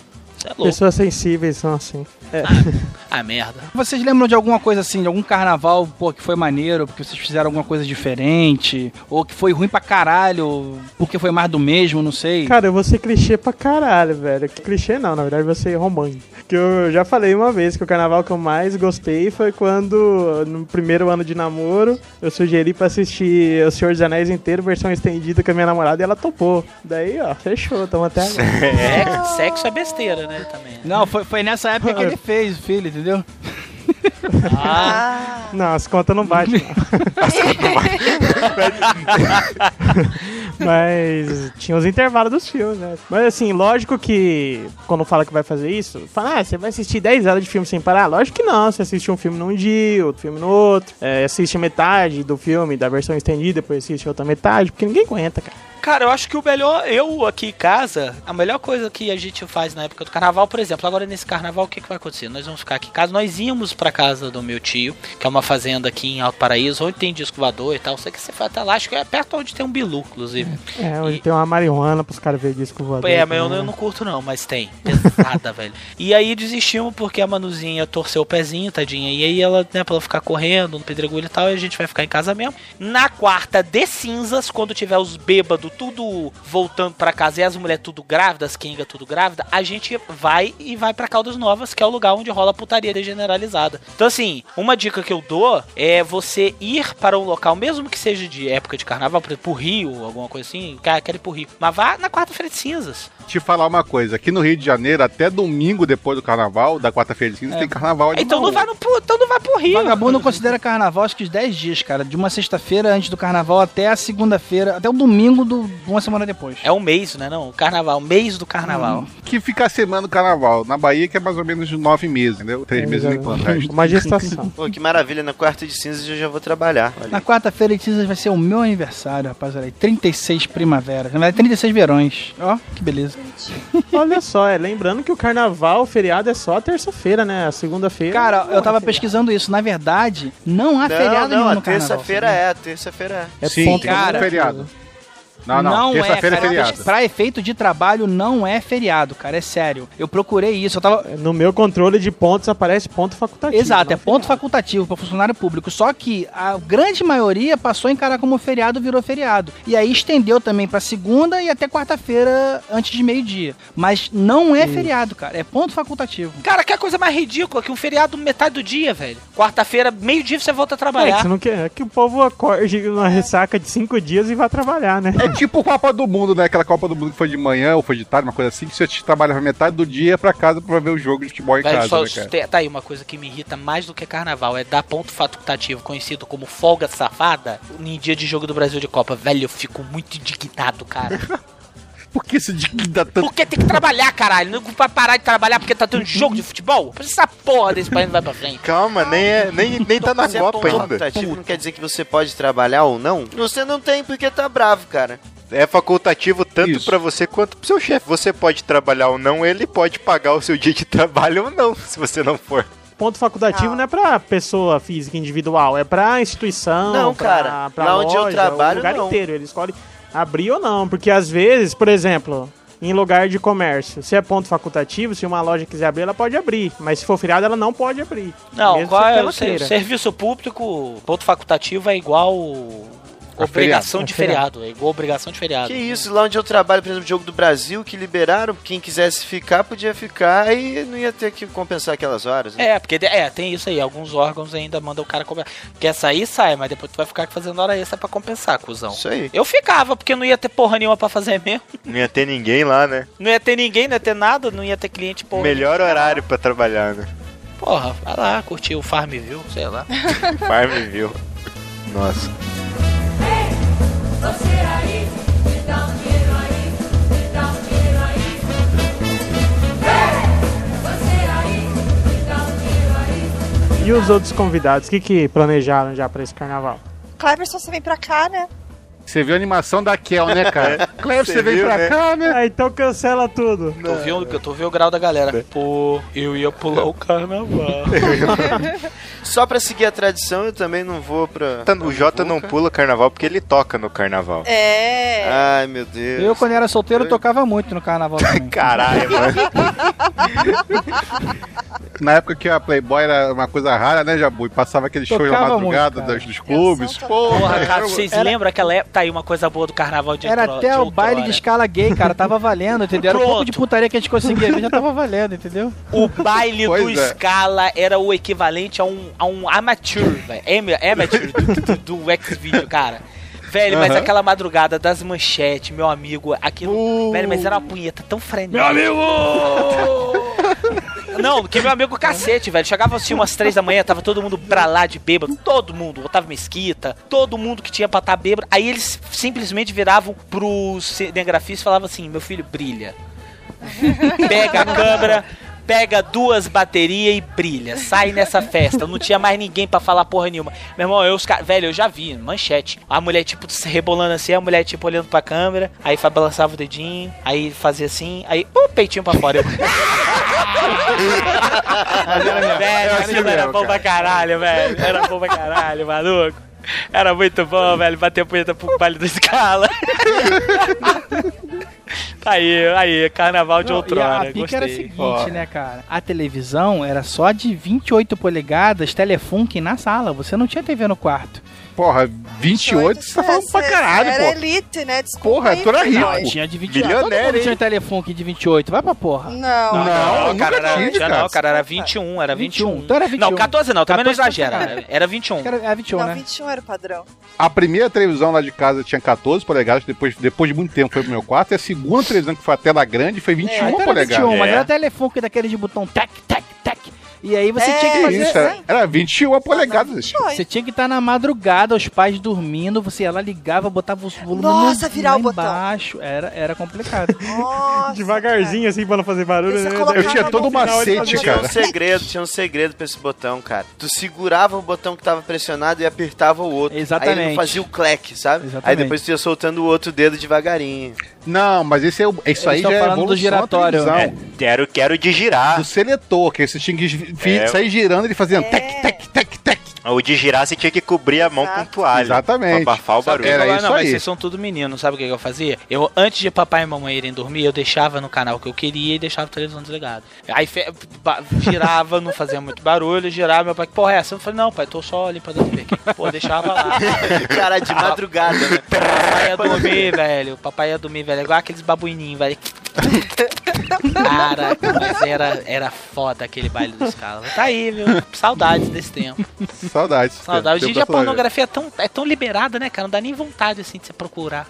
É louco. Pessoas sensíveis são assim. É. Ah, merda. Vocês lembram de alguma coisa assim, de algum carnaval, pô, que foi maneiro, porque vocês fizeram alguma coisa diferente? Ou que foi ruim pra caralho, porque foi mais do mesmo, não sei. Cara, eu vou ser clichê pra caralho, velho. Que clichê não, na verdade eu vou ser romântico. Que eu já falei uma vez que o carnaval que eu mais gostei foi quando, no primeiro ano de namoro, eu sugeri pra assistir O Senhor dos Anéis inteiro, versão estendida com a minha namorada e ela topou. Daí, ó, fechou, tamo até agora. Sexo, [laughs] sexo é besteira, né? Também. Não, foi, foi nessa época que ele [laughs] fez o filho, entendeu? Ah, Não, as contas não batem, não. [laughs] Mas tinha os intervalos dos filmes, né? Mas assim, lógico que quando fala que vai fazer isso, fala, ah, você vai assistir 10 horas de filme sem parar? Lógico que não, você assiste um filme num dia, outro filme no outro, é, assiste metade do filme, da versão estendida, depois assiste outra metade, porque ninguém aguenta, cara. Cara, eu acho que o melhor, eu aqui em casa, a melhor coisa que a gente faz na época do carnaval, por exemplo, agora nesse carnaval, o que, que vai acontecer? Nós vamos ficar aqui em casa, nós íamos pra casa do meu tio, que é uma fazenda aqui em Alto Paraíso, onde tem disco voador e tal. Sei que você foi até lá, acho que é perto onde tem um bilu, inclusive. É, onde E- tem uma marihuana pros caras verem disco voador. É, mas eu, eu não curto não, mas tem. Pesada, [laughs] velho. E aí desistimos porque a Manuzinha torceu o pezinho, tadinha. E aí ela, né, pra ela ficar correndo no pedregulho e tal, e a gente vai ficar em casa mesmo. Na quarta de cinzas, quando tiver os bêbados tudo voltando pra casa e as mulheres tudo grávidas, Kinga tudo grávida, a gente vai e vai pra Caldas Novas, que é o lugar onde rola putaria generalizada. Então assim, uma dica que eu dou é você ir para um local, mesmo que seja de época de carnaval, por exemplo, pro Rio, alguma coisa assim, cara, quero ir pro Rio. Mas vá na quarta-feira de cinzas. Te falar uma coisa, aqui no Rio de Janeiro, até domingo depois do carnaval, da quarta-feira de cinza, tem carnaval ali. Então não vai, no, pro- então não vai pro Rio. Vagabundo considera carnaval acho que os 10 dias, cara. De uma sexta-feira antes do carnaval até a segunda-feira, até o domingo do uma semana depois. É um mês, né? Não, carnaval, mês do carnaval. Que fica a semana do carnaval. Na Bahia, que é mais ou menos de nove meses, entendeu? Três meses nem quanto resto. Uma gestação. Pô, que maravilha, na quarta de cinzas eu já vou trabalhar. Olha. Na quarta-feira de cinzas vai ser o meu aniversário, rapaz. Olha aí, 36 primaveras. Na verdade, 36 verões. Ó, que beleza. [laughs] Olha só, é, lembrando que o carnaval, o feriado é só a terça-feira, né? A segunda-feira. Cara, não eu é tava pesquisando isso. Na verdade, não há Não, feriado não, nenhum no carnaval. terça-feira é, a terça-feira é. É Sim, ponto cara, negativo. feriado. Não, não, terça-feira é cara. feriado. Pra efeito de trabalho, não é feriado, cara. É sério. Eu procurei isso. Eu tava. No meu controle de pontos aparece ponto facultativo. Exato, é não ponto feriado. facultativo para funcionário público. Só que a grande maioria passou a encarar como feriado, virou feriado. E aí estendeu também pra segunda e até quarta-feira, antes de meio-dia. Mas não é feriado, cara. É ponto facultativo. Cara, que coisa mais ridícula que um feriado metade do dia, velho. Quarta-feira, meio-dia, você volta a É, trabalhar. que você não quer é que o povo acorde numa ressaca de cinco dias e vá trabalhar, né? É tipo Copa do Mundo, né? Aquela Copa do Mundo que foi de manhã ou foi de tarde, uma coisa assim, que você trabalhava metade do dia pra casa pra ver o jogo de futebol em Velho, casa, só- né, cara? tá aí uma coisa que me irrita mais do que carnaval, é dar ponto facultativo, conhecido como folga safada, em dia de jogo do Brasil de Copa. Velho, eu fico muito indignado, cara. [laughs] Por que isso de dá tanto. Porque tem que trabalhar, caralho. Não vai parar de trabalhar porque tá tendo jogo de futebol? Essa porra desse país não vai pra frente. Calma, nem, é, nem, nem tá na é Copa ponto ainda. facultativo, não quer dizer que você pode trabalhar ou não? Você não tem porque tá bravo, cara. É facultativo tanto pra você quanto pro seu chefe. Você pode trabalhar ou não, ele pode pagar o seu dia de trabalho ou não, se você não for. Ponto facultativo Não. não é pra pessoa física individual, é pra instituição, Não, pra, cara. pra Lá onde eu loja, trabalho, o lugar não. inteiro. Ele escolhe abrir ou não, porque às vezes, por exemplo, em lugar de comércio, se é ponto facultativo, se uma loja quiser abrir, ela pode abrir, mas se for feriado, ela não pode abrir. Não, qual é o serviço público, ponto facultativo é igual obrigação feriado. de É feriado. É igual obrigação de feriado. Que isso, lá onde eu trabalho, por exemplo, Jogo do Brasil, que liberaram, quem quisesse ficar, podia ficar e não ia ter que compensar aquelas horas. Né? É, porque é, tem isso aí. Alguns órgãos ainda mandam o cara compensar. Quer sair, sai, mas depois tu vai ficar fazendo hora extra pra compensar, cuzão. Isso aí. Eu ficava, porque não ia ter porra nenhuma pra fazer mesmo. Não ia ter ninguém lá, né? Não ia ter ninguém, não ia ter nada, não ia ter cliente porra. Melhor horário pra trabalhar, né? Porra, vai lá, curtir o Farmville, sei lá. [laughs] Farmville. Nossa. E os outros convidados, o que, que planejaram já pra esse carnaval? Cleverson, você vem pra cá, né? Você viu a animação da Kel, né, cara? [laughs] Cleber, Você você veio pra né? cá, né? Ah, então cancela tudo. Tô vendo, eu tô vendo o grau da galera. Pô, eu ia pular o carnaval. [laughs] Só pra seguir a tradição, eu também não vou pra. O Jota não pula carnaval porque ele toca no carnaval. É. Ai, meu Deus. Eu, quando era solteiro, tocava muito no carnaval [laughs] também. Caralho, mano. Na época que a Playboy era uma coisa rara, né, Jabu? E passava aquele show na madrugada muito, dos, dos clubes. Eu Porra, cara, eu- vocês Era- lembram aquela época? Tá aí uma coisa boa do carnaval de Era outro- até de o baile de outrora. escala gay, cara. Tava valendo, entendeu? Era um pouco de Pronto. putaria que a gente conseguia ver, já tava valendo, entendeu? O baile [laughs] Pois do é. Scala era o equivalente a um, a um amateur, velho. Am- Amateur do, do, do X-Video, cara. Velho, mas aquela madrugada das manchetes, meu amigo, aquilo. Velho, mas era uma punheta tão frenética. Meu amigo! [laughs] Não, que meu amigo cacete, velho. Chegava assim umas três da manhã, tava todo mundo pra lá de bêbado. Todo mundo, Otávio Mesquita, todo mundo que tinha pra estar bêbado. Aí eles simplesmente viravam pros cinegrafistas e falavam assim: meu filho, brilha. Pega a câmera, pega duas baterias e brilha. Sai nessa festa. Não tinha mais ninguém pra falar porra nenhuma. Meu irmão, eu, os ca- velho, eu já vi, manchete. A mulher, tipo, se rebolando assim, a mulher, tipo, olhando pra câmera. Aí balançava o dedinho, aí fazia assim, aí, uh, peitinho pra fora. Eu... [laughs] velho, aquilo era bom pra caralho, velho. Era bom pra caralho, maluco. Era muito bom, velho, bater punheta pro baile da escala. [laughs] Aí, aí, carnaval de outrora. e a pica era a seguinte, né, cara? A televisão era só de 28 polegadas, telefunk na sala. Você não tinha TV no quarto. Porra, 28, você tá falando pra Cê- caralho, Era pô. elite, né? Desculpa Porra, aí, tu era rico. Playboy. Tinha de 28. Bilionário, Todo mundo hein? tinha telefunk de 28. Vai pra porra. Não. Não, Não, nunca cara, era, tinha cara. não, cara, era 21, era 21. 21. Então era 21. Não, 14 não, também 14 não exagera. tá Era, era 21. Era, era 21, Não, né? 21 era o padrão. A primeira televisão lá de casa tinha 14 polegadas, depois, depois de muito tempo foi pro meu quarto, e a segunda televisão que foi a tela grande foi 21 É, então era polegadas. 21, mas É. era telefunk daquele de botão tec, tec. E aí você É, tinha que Que fazer. isso, era, era 21 polegadas. Você tinha que estar na madrugada, os pais dormindo, você ia lá, ligava, botava os volumes Nossa, lá virar o botão. embaixo. Era, era complicado. [laughs] Nossa, Devagarzinho, assim, pra não fazer barulho, né? Eu tinha todo um macete, ele Tinha um cara. segredo, tinha um segredo pra esse botão, cara. Tu segurava o botão que tava pressionado e apertava o outro. Aí ele Exatamente. fazia o cleque, sabe? Aí Exatamente. depois tu ia soltando o outro dedo devagarinho. Não, mas esse é, o- isso aí já é do evolução da giratório. televisão. Quero, quero de girar. Do seletor, que você tinha que É. sair girando ele fazendo É. tec, tec, tec, tec. O de girar você tinha que cobrir a mão Exato. com toalha. Exatamente. Pra abafar o Sabe barulho. Era isso não, mas aí. vocês são tudo meninos, sabe o que que eu fazia? Eu, antes de papai e mamãe irem dormir, eu deixava no canal que eu queria e deixava a televisão desligada. Aí fe- ba- girava, não fazia muito barulho, girava, meu pai, que porra é essa? Eu falei, não, pai, tô só limpando a TV aqui. Pô, deixava lá. [laughs] Cara, de madrugada, né? Papai ia dormir, velho. Papai ia dormir, velho. Igual aqueles babuininhos, velho. Cara, mas era, era foda aquele baile dos caras. Tá aí, viu? Saudades desse tempo. Saudades. Saudades. Hoje em dia a pornografia é tão, é tão liberada, né, cara? Não dá nem vontade, assim, de você procurar.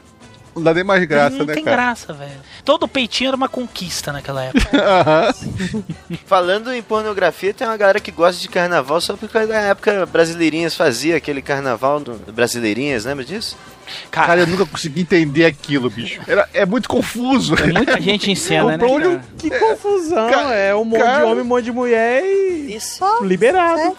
Não dá nem mais graça, não né, tem cara? graça, velho. Todo peitinho era uma conquista naquela época. [laughs] Aham. Falando em pornografia, tem uma galera que gosta de carnaval só porque na época Brasileirinhas fazia aquele carnaval do Brasileirinhas, lembra disso? Cara, Cara, eu nunca consegui entender aquilo, bicho. Era, é muito confuso. É muita gente em cena, né? pra onde cara? Que confusão, é um monte cara- de homem, um monte de mulher e só liberado.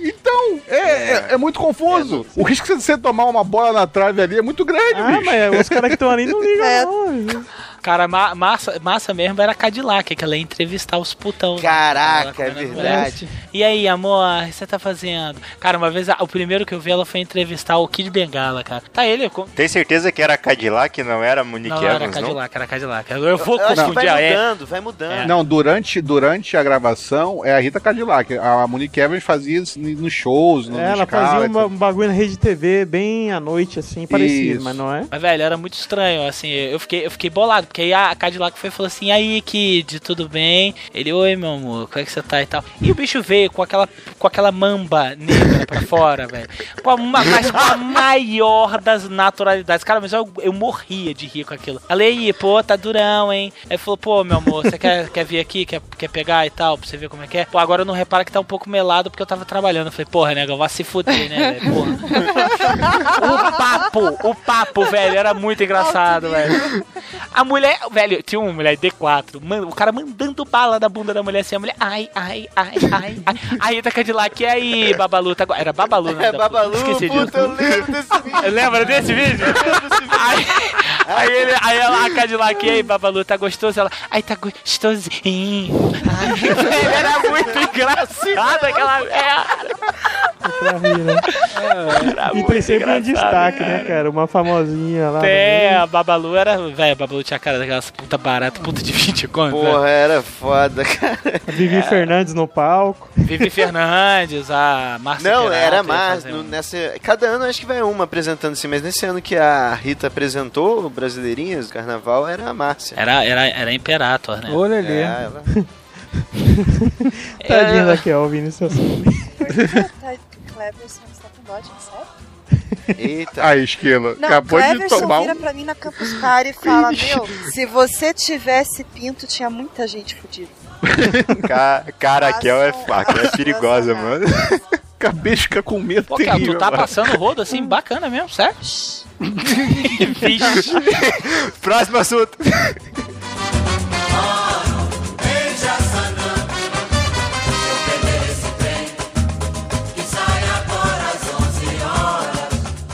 Então, é, é, é muito confuso. O risco de você tomar uma bola na trave ali é muito grande, Ah, bicho. mas os caras que estão ali não ligam, É. não. Cara ma- massa, massa mesmo era Cadillac, que ela ia entrevistar os putão. né? Caraca, é Ela comendo verdade. E aí, amor, o que você tá fazendo? Cara, uma vez, a- o primeiro que eu vi ela foi entrevistar o Kid Bengala, cara. Tá ele, com... Tem certeza que era Cadillac e não era Monique não, era Evans, não? Cadillac, era Cadillac. Eu vou Eu confundir a vai é. mudando, vai mudando. Não, durante, durante a gravação é a Rita Cadillac. A Monique Evans fazia isso nos shows, no, Ela nos fazia um, um bagulho na rede TV bem à noite, assim, parecido, Isso. mas não é? Mas, velho, era muito estranho, assim, eu fiquei, eu fiquei bolado, porque aí a Cadillac foi e falou assim, aí, Kid, tudo bem? Ele, oi, meu amor, como é que você tá e tal? E o bicho veio com aquela, com aquela mamba negra pra fora, [laughs] velho. Mas com a maior das naturalidades. Cara, mas eu, eu morria de rir com aquilo. Ela, e aí, pô, tá durão, hein? Aí falou, pô, meu amor, você quer, [laughs] quer vir aqui, quer, quer pegar e tal, pra você ver como é que é? Pô, agora não repara que tá um pouco melado porque eu tava trabalhando. Eu falei, porra, nega, vai se fuder, né, velho? Porra. [laughs] O papo, o papo, velho, era muito engraçado, velho. A mulher, velho, tinha uma mulher D4, mano, o cara mandando bala na bunda da mulher assim, a mulher, ai, ai, ai, ai, ai. Aí tá Cadillac, e aí, Babalu, tá... Era Babalu, né? É Babalu, Esqueci puta, disso. [laughs] eu lembro desse vídeo. Lembra desse vídeo? aí, aí, ele, aí ela, a Cadillac, e aí, Babalu, tá gostoso? Ela, ai, tá gostosinho. Ai, [laughs] era muito engraçado aquela merda. Rir, né? Era E tem sempre um destaque, cara. né, cara? Uma famosinha lá. É, a Babalu era. Velho, a Babalu tinha a cara daquelas puta barata, puta de [laughs] 20 conto. né? Porra, era foda, cara. A Vivi Fernandes no palco. Vivi Fernandes, a Márcia Não, Querato era mais. no- um- nessa, cada ano acho que vai uma apresentando assim, mas nesse ano que a Rita apresentou o Brasileirinhas, o Carnaval, era a Márcia. Era, era, era Imperator, né? Ô, Lelê. É, ela... [laughs] Tadinha É, da Kel, ouvindo isso assim. Tá, Cleverson está com bode, sério? Eita. Aí, Esquilo, Não, acabou de Cleverson tomar vira um... pra mim na Campus Party e fala, meu, se você tivesse pinto, tinha muita gente fodida. [laughs] Ca- Cara, a Kel é, Passam a Kel é perigosa, duas mano. [laughs] Cabeça fica com medo Pô, Kel, terrível. tu tá mano. passando rodo assim, bacana mesmo, sério? [laughs] Vixe. Próximo assunto.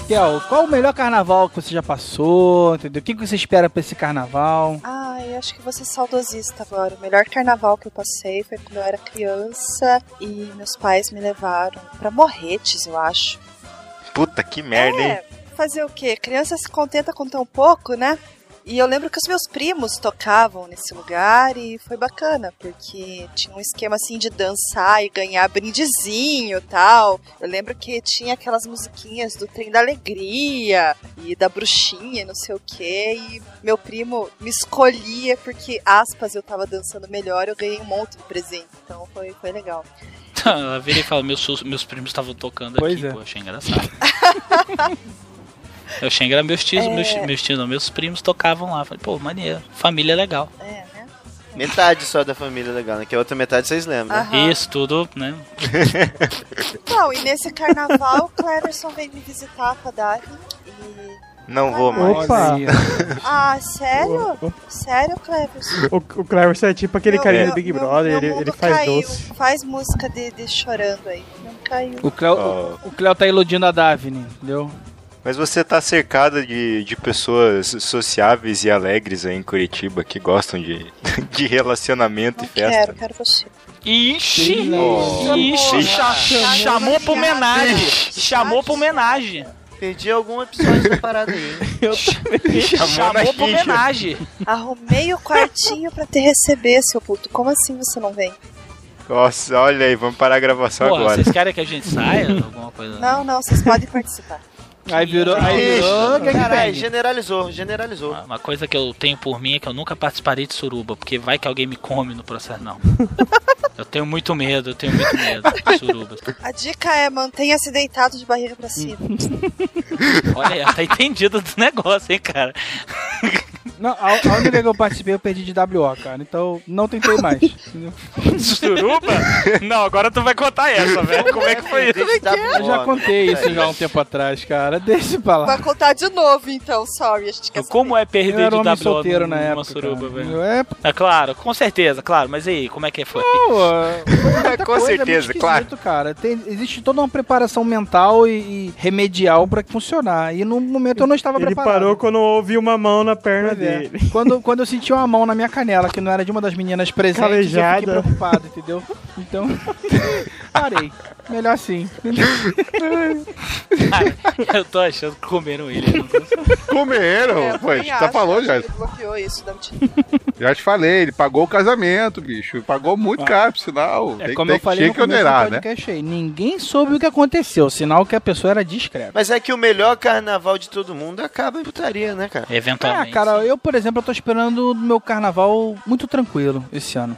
Kel, qual o melhor carnaval que você já passou? Entendeu? O que você espera pra esse carnaval? Ai, acho que vou ser saudosista agora. O melhor carnaval que eu passei foi quando eu era criança e meus pais me levaram pra Morretes, eu acho. Puta, que merda, hein? É, fazer o quê? Criança se contenta com tão pouco, né? E eu lembro que os meus primos tocavam nesse lugar e foi bacana, porque tinha um esquema assim de dançar e ganhar brindezinho e tal. Eu lembro que tinha aquelas musiquinhas do Trem da Alegria e da Bruxinha, não sei o quê, e meu primo me escolhia porque, aspas, eu tava dançando melhor, eu ganhei um monte de presente. Então foi, foi legal. [laughs] Ela vira e fala, meus, meus primos estavam tocando Pois aqui, é. pô, achei engraçado. [laughs] [laughs] Eu achei engraçado, meus tios, É. meus, meus tios, não, meus primos tocavam lá. Falei, pô, maneiro, família legal. É, né? Metade só da família legal, né? Que a outra metade vocês lembram, né? Aham. Isso tudo, né? [laughs] Não, e nesse carnaval o Cleverson veio me visitar com a Davi e Não vou mais. Opa! Ah, sério? Sério, Cleverson? O, o Cleverson é tipo aquele Meu- carinha meu- do Big meu- Brother, meu ele, ele faz caiu. doce. Faz música de, de chorando aí. Não caiu. O Cleo, o, o Cleo tá iludindo a Daphne, entendeu? Mas você tá cercado de, de pessoas sociáveis e alegres aí em Curitiba que gostam de, [laughs] de relacionamento Não e festa. quero, quero você. Ixi! Nossa. Ixi! cha- Chamou Chamou pra homenagem! Chamou pra homenagem! Perdi algum episódio da parada aí. [laughs] Chamou na pra homenagem! Arrumei o quartinho pra te receber, seu puto. Como assim você não vem? Nossa, olha aí, vamos parar a gravação Porra, agora. vocês querem que a gente saia? Alguma coisa? Não, não, vocês podem participar. Aí virou, aí virou Caralho, gangbang. generalizou, generalizou. Uma- coisa que eu tenho por mim é que eu nunca participarei de suruba, porque vai que alguém me come no processo, não. Eu tenho muito medo, eu tenho muito medo de [laughs] surubas. A dica é mantenha-se deitado de barriga pra cima. Olha, tá entendido do negócio, hein, cara. Não, a, a única que eu participei eu perdi de WO, cara. Então não tentei mais. entendeu? [laughs] Suruba? Não, agora tu vai contar essa, velho. Como é que foi isso? Eu já contei isso já há um tempo atrás, cara. Deixa pra lá. Vai contar de novo, então. Sorry, a gente quer Como é Eu perder era de homem WO solteiro na época. suruba, velho? É, É claro, com certeza, claro. Mas e aí, como é que foi? pô, [laughs] muita Com coisa, certeza, é claro. cara. Tem- existe toda uma preparação mental e, e remedial pra funcionar. E no momento eu não estava Ele preparado. parou quando ouvi uma mão na perna é. Dele. [laughs] Quando, quando eu senti uma mão na minha canela, que não era de uma das meninas presentes, eu Calejada. fiquei preocupado, entendeu? Então, [laughs] parei. Melhor assim. eu tô achando que comeram ele. Comeram, É, eu também já falou já. Ele bloqueou isso da mentira. Já te falei, ele pagou o casamento, bicho. Pagou muito caro, por sinal. É Tem- como tem- eu falei tinha que onerar, né? aí. Ninguém soube o que aconteceu, sinal que a pessoa era discreta. Mas é que o melhor carnaval de todo mundo acaba em putaria, né, cara? Ah, Eventualmente. Eu, por exemplo, eu tô esperando o meu carnaval muito tranquilo esse ano.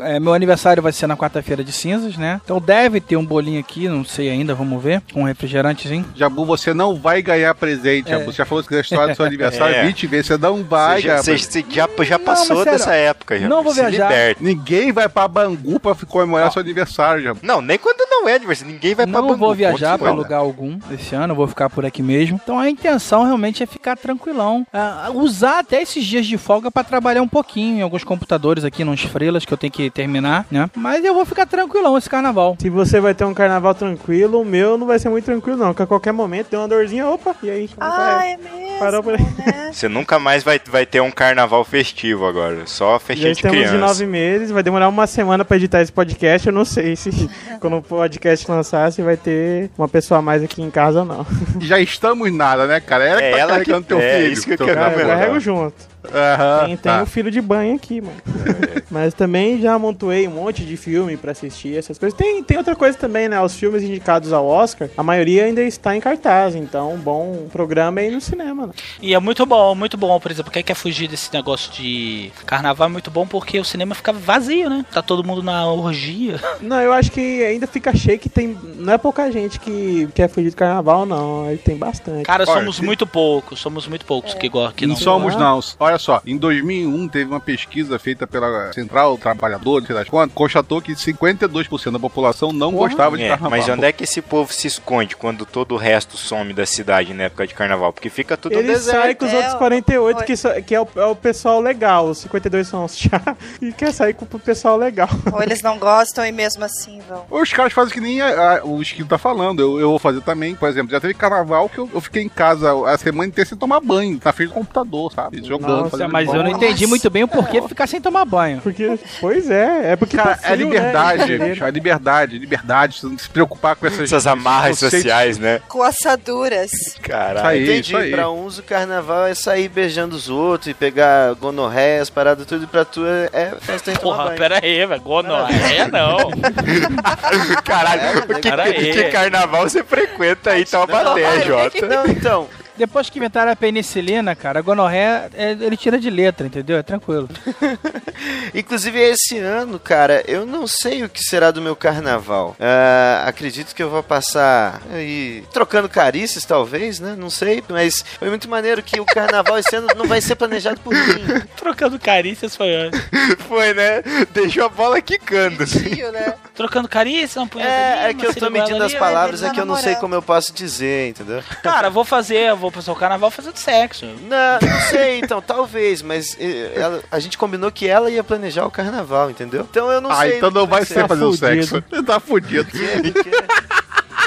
É, é, meu aniversário vai ser na quarta-feira de cinzas, né? Então deve ter um bolinho aqui, não sei ainda, vamos ver. Com um refrigerantezinho. Jabu, você não vai ganhar presente, Jabu. Você já falou que quiser história do seu [laughs] aniversário, É. 20 vezes, você não vai Você já, ganhar você- já, já Não, passou sério, dessa época. Já. não vou viajar. liberta. Ninguém vai pra Bangu pra comemorar seu aniversário, Jabu. Não, nem quando não é aniversário. Ninguém vai pra não Bangu. vou viajar pra lugar algum esse ano, eu vou ficar por aqui mesmo. Então a intenção realmente é ficar tranquilão. Ah, usar até esses dias de folga pra trabalhar um pouquinho em alguns computadores aqui, nos freelas que eu tenho que terminar, né? Mas eu vou ficar tranquilão esse carnaval. Se você vai ter um carnaval tranquilo, o meu não vai ser muito tranquilo, não. Porque a qualquer momento tem uma dorzinha, opa, e aí? como Ah, vai? é mesmo, Parou por aí. né? [laughs] Você nunca mais vai, vai ter um carnaval festivo agora. Só festinha de estamos de criança. nove meses, vai demorar uma semana pra editar esse podcast. Eu não sei se [laughs] quando o podcast lançar, se vai ter uma pessoa a mais aqui em casa ou não. Já estamos nada, né, cara? Ela que É tá ela carregando que- teu é, filho. isso que eu teu quero Cara, ver. carrego junto. Aham, Tem, tem tá. um filho de banho aqui, mano. [laughs] Mas também já montuei um monte de filme pra assistir, essas coisas. Tem, tem outra coisa também, né? Os filmes indicados ao Oscar, a maioria ainda está em cartaz. Então, bom programa é ir no cinema, né? E é muito bom, muito bom, por exemplo, quem quer fugir desse negócio de carnaval é muito bom porque o cinema fica vazio, né? Tá todo mundo na orgia. [laughs] Não, eu acho que ainda fica cheio que tem. Não é pouca gente que quer fugir do carnaval, não. Aí tem bastante. Cara, Olha, somos se- muito poucos, somos muito poucos que, go- que não não. somos, não. Olha só, em 2001 teve uma pesquisa feita pela Central Trabalhadora, não sei das quantas, constatou que 52% da população não gostava de É, carnaval. mas onde é que esse povo se esconde quando todo o resto some da cidade na época de carnaval? Porque fica tudo Ele deserto. sai com os É, outros 48, foi. que, so- que é, o, é o pessoal legal. Os 52 são os [laughs] chá e quer sair com o pessoal legal. Ou eles não gostam e mesmo assim vão. Os caras fazem que nem a- a- o Esquilo tá falando. Eu, eu vou fazer também, por exemplo, já teve carnaval que eu, eu fiquei em casa a semana inteira sem tomar banho, na frente do computador, sabe? Jogando. Nossa, Mas eu não entendi muito bem o porquê ficar sem tomar banho. Porque, pois é, é porque. Cara, tá é frio, liberdade, né? bicho, é liberdade, liberdade. Você não se preocupar com essas, Essas amarras sociais, né? Com assaduras. Caralho. Entendi. isso aí. Pra uns o carnaval é sair beijando os outros e pegar gonorreia, as paradas tudo, e pra tu é, é festa em Porra, pera aí, velho. Gonorreia não. [laughs] Caralho, o que, Cara, que, é. que carnaval você frequenta aí, Taubaté, Jota? Não, então, Depois que inventaram a penicilina, cara, a gonorreia, é, ele tira de letra, entendeu? É tranquilo. [laughs] Inclusive, esse ano, cara, eu não sei o que será do meu carnaval. Ah, acredito que eu vou passar aí trocando carícias, talvez, né? Não sei, mas foi muito maneiro que o carnaval esse ano não vai ser planejado por mim. [laughs] Trocando carícias foi antes. [laughs] Foi, né? Deixou a bola quicando. Tio, né? Trocando carícias, uma punheta É, ali, é que eu tô medindo as ali. palavras, ele é que eu não sei como eu posso dizer, entendeu? Cara, vou fazer, vou passar o carnaval fazendo sexo. Não, não sei, então, talvez, mas eh, ela- a gente combinou que ela ia planejar o carnaval, entendeu? Então eu não Ah, sei. então o que não vai ser. ser fazer o sexo. Tá fudido.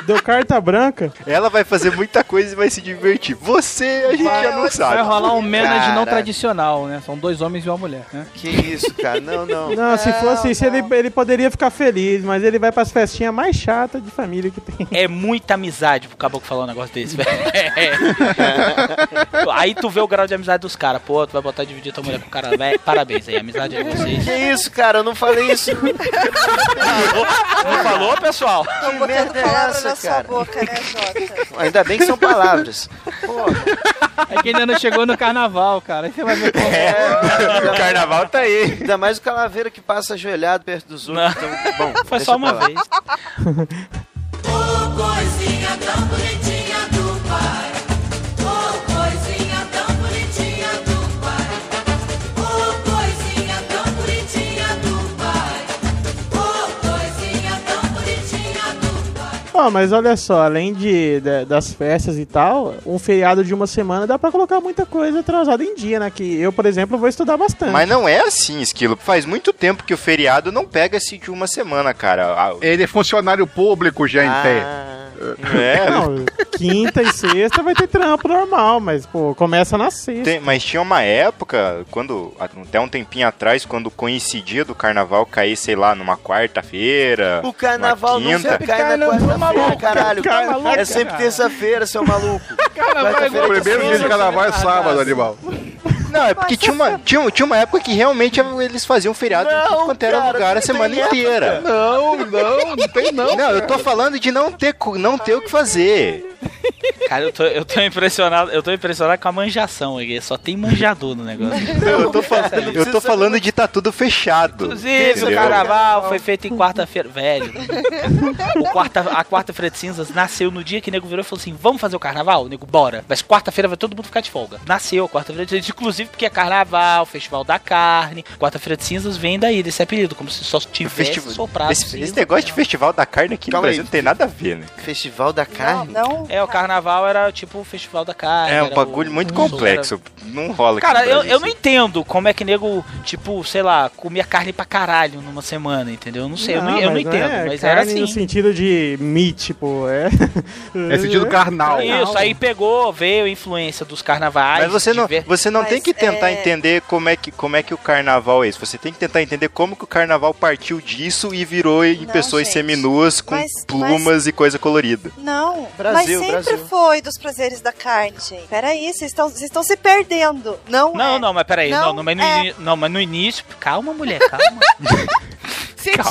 Deu carta branca. Ela vai fazer muita coisa e vai se divertir. Você, a gente já não Vai sabe. rolar um menage não tradicional, né? São dois homens e uma mulher, né? Que isso, cara? Não, não. [laughs] Não, se fosse isso, ele, ele poderia ficar feliz, mas ele vai pras festinhas mais chatas de família que tem. É muita amizade pro caboclo falar um negócio desse, velho. [laughs] É. Aí tu vê o grau de amizade dos caras. Pô, tu vai botar e dividir tua mulher com o cara, velho. Parabéns aí, amizade é vocês. Que isso, cara? Eu não falei isso. Não falou, pessoal? Que merda é essa, sua boca, né, Jota? Ainda bem que são palavras. É que ainda não chegou no carnaval, cara. Você vai ver como É, O carnaval tá aí. Ainda mais o calaveira que passa ajoelhado perto dos outros. Então, bom, Foi só uma vez. Oh, coisinha tão bonitinha Ó, mas olha só, além de, de- das festas e tal, um feriado de uma semana dá pra colocar muita coisa atrasada em dia, né? Que eu, por exemplo, vou estudar bastante. Mas não é assim, Esquilo. Faz muito tempo que o feriado não pega-se de uma semana, cara. Ele é funcionário público, gente. Ah, É, Não, quinta e sexta vai ter trampo normal, mas, pô, começa na sexta. Tem- mas tinha uma época, quando até um tempinho atrás, quando coincidia do carnaval cair, sei lá, numa quarta-feira. o carnaval quinta. nunca cai na quarta-feira, caralho. É sempre terça-feira, seu maluco. Quarta-feira O primeiro dia de carnaval é sábado, animal. Não, é porque tinha uma, tinha, tinha uma época que realmente eles faziam feriado em Não, tudo quanto era cara, lugar a não semana inteira. Não, não, não tem [laughs] não. Não, eu tô falando de não ter, não ter o que fazer. Cara, eu tô, eu tô impressionado, eu tô impressionado com a manjação aqui. Só tem manjador no negócio. [laughs] Eu tô falando, eu tô falando de tá tudo fechado. Inclusive, o carnaval foi feito em quarta-feira. Velho. O quarta, a quarta-feira de cinzas nasceu no dia que o nego virou e falou assim: vamos fazer o carnaval? O nego, bora. Mas quarta-feira vai todo mundo ficar de folga. Nasceu a quarta-feira de cinzas, inclusive porque é carnaval, festival da carne. Quarta-feira de cinzas vem daí, desse apelido, como se só tivesse Festival- soprado. esse, cinza. esse negócio de festival da carne aqui Calma no aí. Brasil não tem nada a ver, né? Festival da Não, carne? não. É, o carnaval era tipo o festival da carne. É um era bagulho o- muito o- complexo. Não rola aqui Cara, no eu, eu não entendo como é que nego, tipo, sei lá, comia carne pra caralho numa semana, entendeu? Eu não sei, eu não, eu não mas entendo, é mas era carne no assim. sentido de meat, pô, é... É sentido carnal. Isso, aí pegou, veio a influência dos carnavais. Mas você não, você não Mas, tem que tentar é- entender como é, que, como é que o carnaval é isso. Você tem que tentar entender como que o carnaval partiu disso e virou em Não, pessoas gente. seminuas com Mas- plumas e coisa colorida. Não, Brasil, mas sempre Brasil. foi dos prazeres da carne, gente. Peraí, vocês estão vocês estão se perdendo. Não, Não, é. não, mas peraí, não, Não, não, mas no, é. ini- não, mas no início. Calma, mulher, calma. [laughs]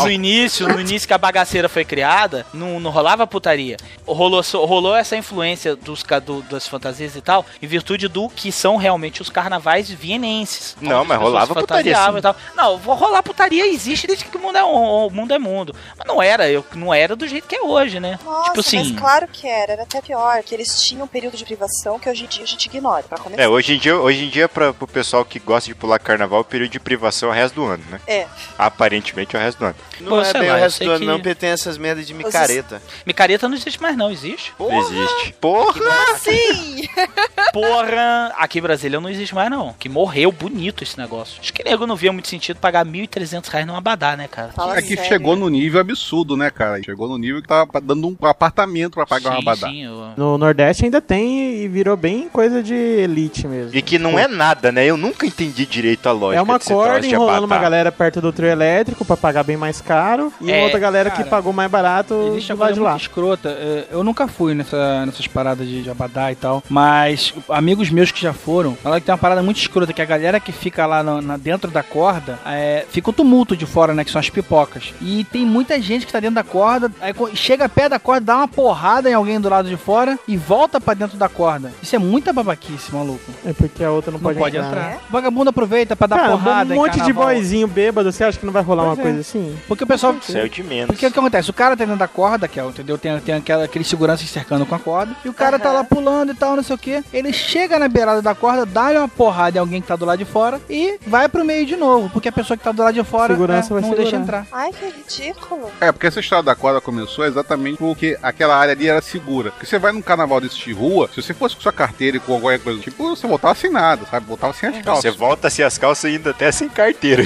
No início, no início que a bagaceira foi criada, não, não rolava putaria. Rolou, rolou essa influência dos, do- das fantasias e tal, em virtude do que são realmente os carnavais vienenses. Não, mas rolava putaria, e tal. Não, vou rolar putaria existe desde que o mundo é, o mundo é mundo. Mas não era, eu, não era do jeito que é hoje, né? Nossa, tipo assim. mas claro que era, era até pior, que eles tinham um período de privação que hoje em dia a gente ignora, pra começar. É, hoje em dia, hoje em dia pra, pro pessoal que gosta de pular carnaval, o período de privação é o resto do ano, né? É. Aparentemente é o resto do ano. Não Pô, é bem lá, o resto do ano, que- não, porque tem essas merdas de micareta. Micareta não existe mais, não, existe? Não existe. Porra! Sim! [laughs] Porra, aqui em Brasília não existe mais, não. Que morreu bonito esse negócio. Acho que nego não via muito sentido pagar 1.300 reais num abadá, né, cara? Fala É que sério. chegou no nível absurdo, né, cara? Chegou no nível que tava dando um apartamento pra pagar uma sim, abadá. sim, eu- No Nordeste ainda tem e virou bem coisa de elite mesmo. E que não é nada, né? Eu nunca entendi direito a lógica É uma corda enrolando uma galera perto do trio elétrico pra pagar bem mais caro e É, outra galera cara, que pagou mais barato Existe coisa de lá. escrota. é, Eu nunca fui nessa, nessas paradas de, de abadá e tal. Mas amigos meus que já foram, falaram que tem uma parada muito escrota, que a galera que fica lá na, na- dentro da corda, é, fica o tumulto de fora, né? Que são as pipocas. E tem muita gente que tá dentro da corda, aí chega perto da corda, dá uma porrada em alguém do lado de fora e volta pra dentro da corda. Isso é muita babaquice, maluco. É porque a outra não, Não pode, pode entrar. entrar. né? Vagabundo aproveita pra dar Cara, porrada um monte de boizinho bêbado, você acha que não vai rolar Pois uma é. coisa assim? Porque o pessoal. O de menos. Porque o que acontece? O cara tá dentro da corda, que é, entendeu? Tem, tem aquela, aquele segurança cercando com a corda. E o cara tá Aham. lá pulando e tal, não sei o que. Ele chega na beirada da corda, dá-lhe uma porrada em alguém que tá do lado de fora e vai pro meio de novo. Porque a pessoa que tá do lado de fora Segurança é, vai não deixa segurar. entrar. Ai, que ridículo. É, porque essa história da corda começou exatamente porque aquela área ali era segura. Porque você vai num carnaval desse de rua, se você fosse com sua carteira e com qualquer coisa do tipo, você voltava sem nada, sabe? Voltava sem as calças. Você volta assim as calças ainda até sem carteira.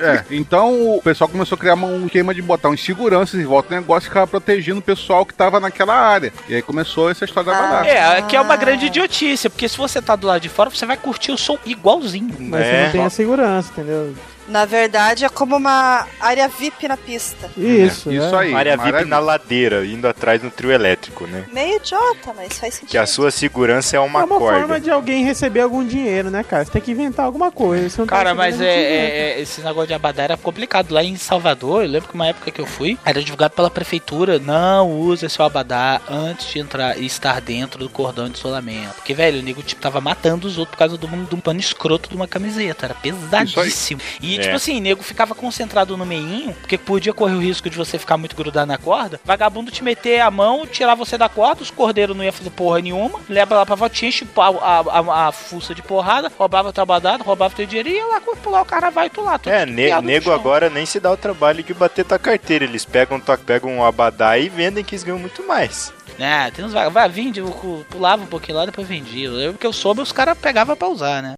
É, então o pessoal começou começou a criar uma- um esquema de botar uns seguranças em volta do negócio e ficava protegendo o pessoal que tava naquela área. E aí começou essa história da badada. É, que é uma grande idiotice, porque se você tá do lado de fora, você vai curtir o som igualzinho. Mas você É. não tem a segurança, entendeu? Na verdade, é como uma área VIP na pista. Isso, Isso é. aí. Área VIP na ladeira, indo atrás no trio elétrico, né? Meio idiota, mas faz sentido. Que a sua segurança é uma, é uma corda. forma de alguém receber algum dinheiro, né, cara? Você tem que inventar alguma coisa. você não tá Cara, mas é, é- é- esse negócio de abadá era complicado. Lá em Salvador, eu lembro que uma época que eu fui, era divulgado pela prefeitura, não use seu abadá antes de entrar e estar dentro do cordão de isolamento. Porque, velho, o nego, tipo, tava matando os outros por causa de um, de um pano escroto de uma camiseta. Era pesadíssimo. E, É. tipo assim, nego ficava concentrado no meinho, porque podia correr o risco de você ficar muito grudado na corda, vagabundo te meter a mão, tirar você da corda, os cordeiros não ia fazer porra nenhuma, leva lá pra voltinha, chupa a, a, a, a fuça de porrada, roubava teu abadado, roubava teu dinheiro e ia lá pular o carnaval e tu lá. É, ne- nego agora nem se dá o trabalho de bater tua carteira. Eles pegam, tua, pegam um abadá e vendem que eles ganham muito mais. É, tem uns vai, vai vende, eu pulava um pouquinho lá, depois vendia. Eu que eu soube, os caras pegavam pra usar, né?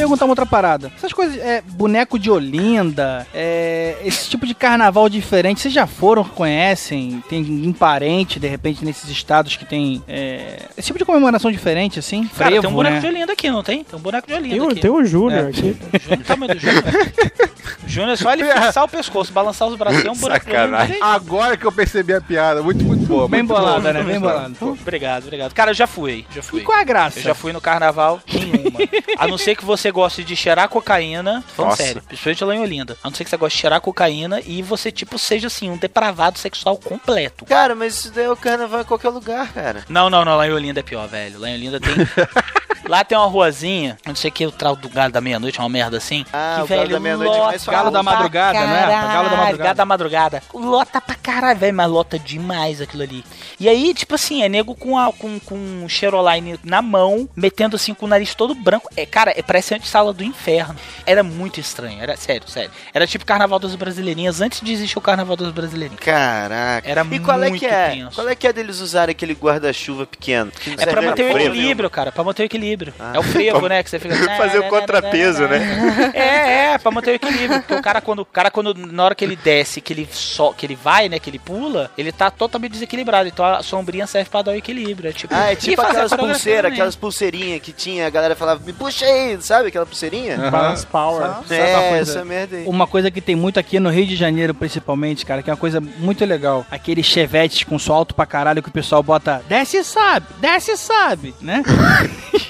Perguntar uma outra parada. Essas coisas, é, boneco de Olinda, é, esse tipo de carnaval diferente, vocês já foram, conhecem? Tem um parente, de repente, nesses estados que tem é, esse tipo de comemoração diferente, assim? Cara, Frevo, tem um boneco né? de Olinda aqui, não tem? Tem um boneco de Olinda Tem o, aqui. tem o Júnior É. aqui. Júnior, tamanho do Júnior. [laughs] Júnior é só ele fixar o pescoço, balançar os braços, é um boneco de Olinda. Sacanagem. Agora que eu percebi a piada. Muito, muito boa. Bem muito bolada, boa. né? Bem bolada. Obrigado, obrigado. Cara, eu já fui, já fui. E qual é a graça? Eu já fui no carnaval nenhuma. [laughs] A não ser que você goste de cheirar cocaína. Tô falando Nossa. sério. Principalmente lá em Olinda. A não ser que você goste de cheirar cocaína e você, tipo, seja assim, um depravado sexual completo. Cara, mas isso daí é o carnaval em qualquer lugar, cara. Não, não, não. Lá em Olinda é pior, velho. Lá em Olinda tem. [laughs] Lá tem uma ruazinha, não sei o que, o trau do galo da meia-noite, uma merda assim. Ah, que, o galo velho, da meia-noite é lota mais Galo da pra madrugada, é? caralho, Galo da madrugada. Galo da madrugada. Lota pra caralho, velho, mas lota demais aquilo ali. E aí, tipo assim, é nego com, a, com, com um Cheroline na mão, metendo assim com o nariz todo branco. É, cara, é, parece a sala do inferno. Era muito estranho, era sério, sério. Era tipo Carnaval das Brasileirinhas antes de existir o Carnaval das Brasileirinhas. Caraca. Era e qual é muito que é? tenso. Qual é que é deles usarem aquele guarda-chuva pequeno? É pra serve manter o equilíbrio, cara, pra manter o equilíbrio. Ah. É o frevo, né, que você fica... [laughs] Fazer o contrapeso, né? É, é, pra manter o equilíbrio. Porque o cara, quando, o cara, quando na hora que ele desce, que ele, só, que ele vai, né, que ele pula, ele tá totalmente desequilibrado. Então a sombrinha serve pra dar o equilíbrio. É tipo, Ah, é e tipo aquelas pulseiras, aquelas pulseirinhas que tinha, a galera falava, me puxa aí, sabe aquela pulseirinha? Balance Power. Sabe uma É, coisa? essa merda aí. Uma coisa que tem muito aqui no Rio de Janeiro, principalmente, cara, que é uma coisa muito legal. Aqueles chevetes com som alto pra caralho que o pessoal bota desce e sobe, desce e sobe, né? [laughs]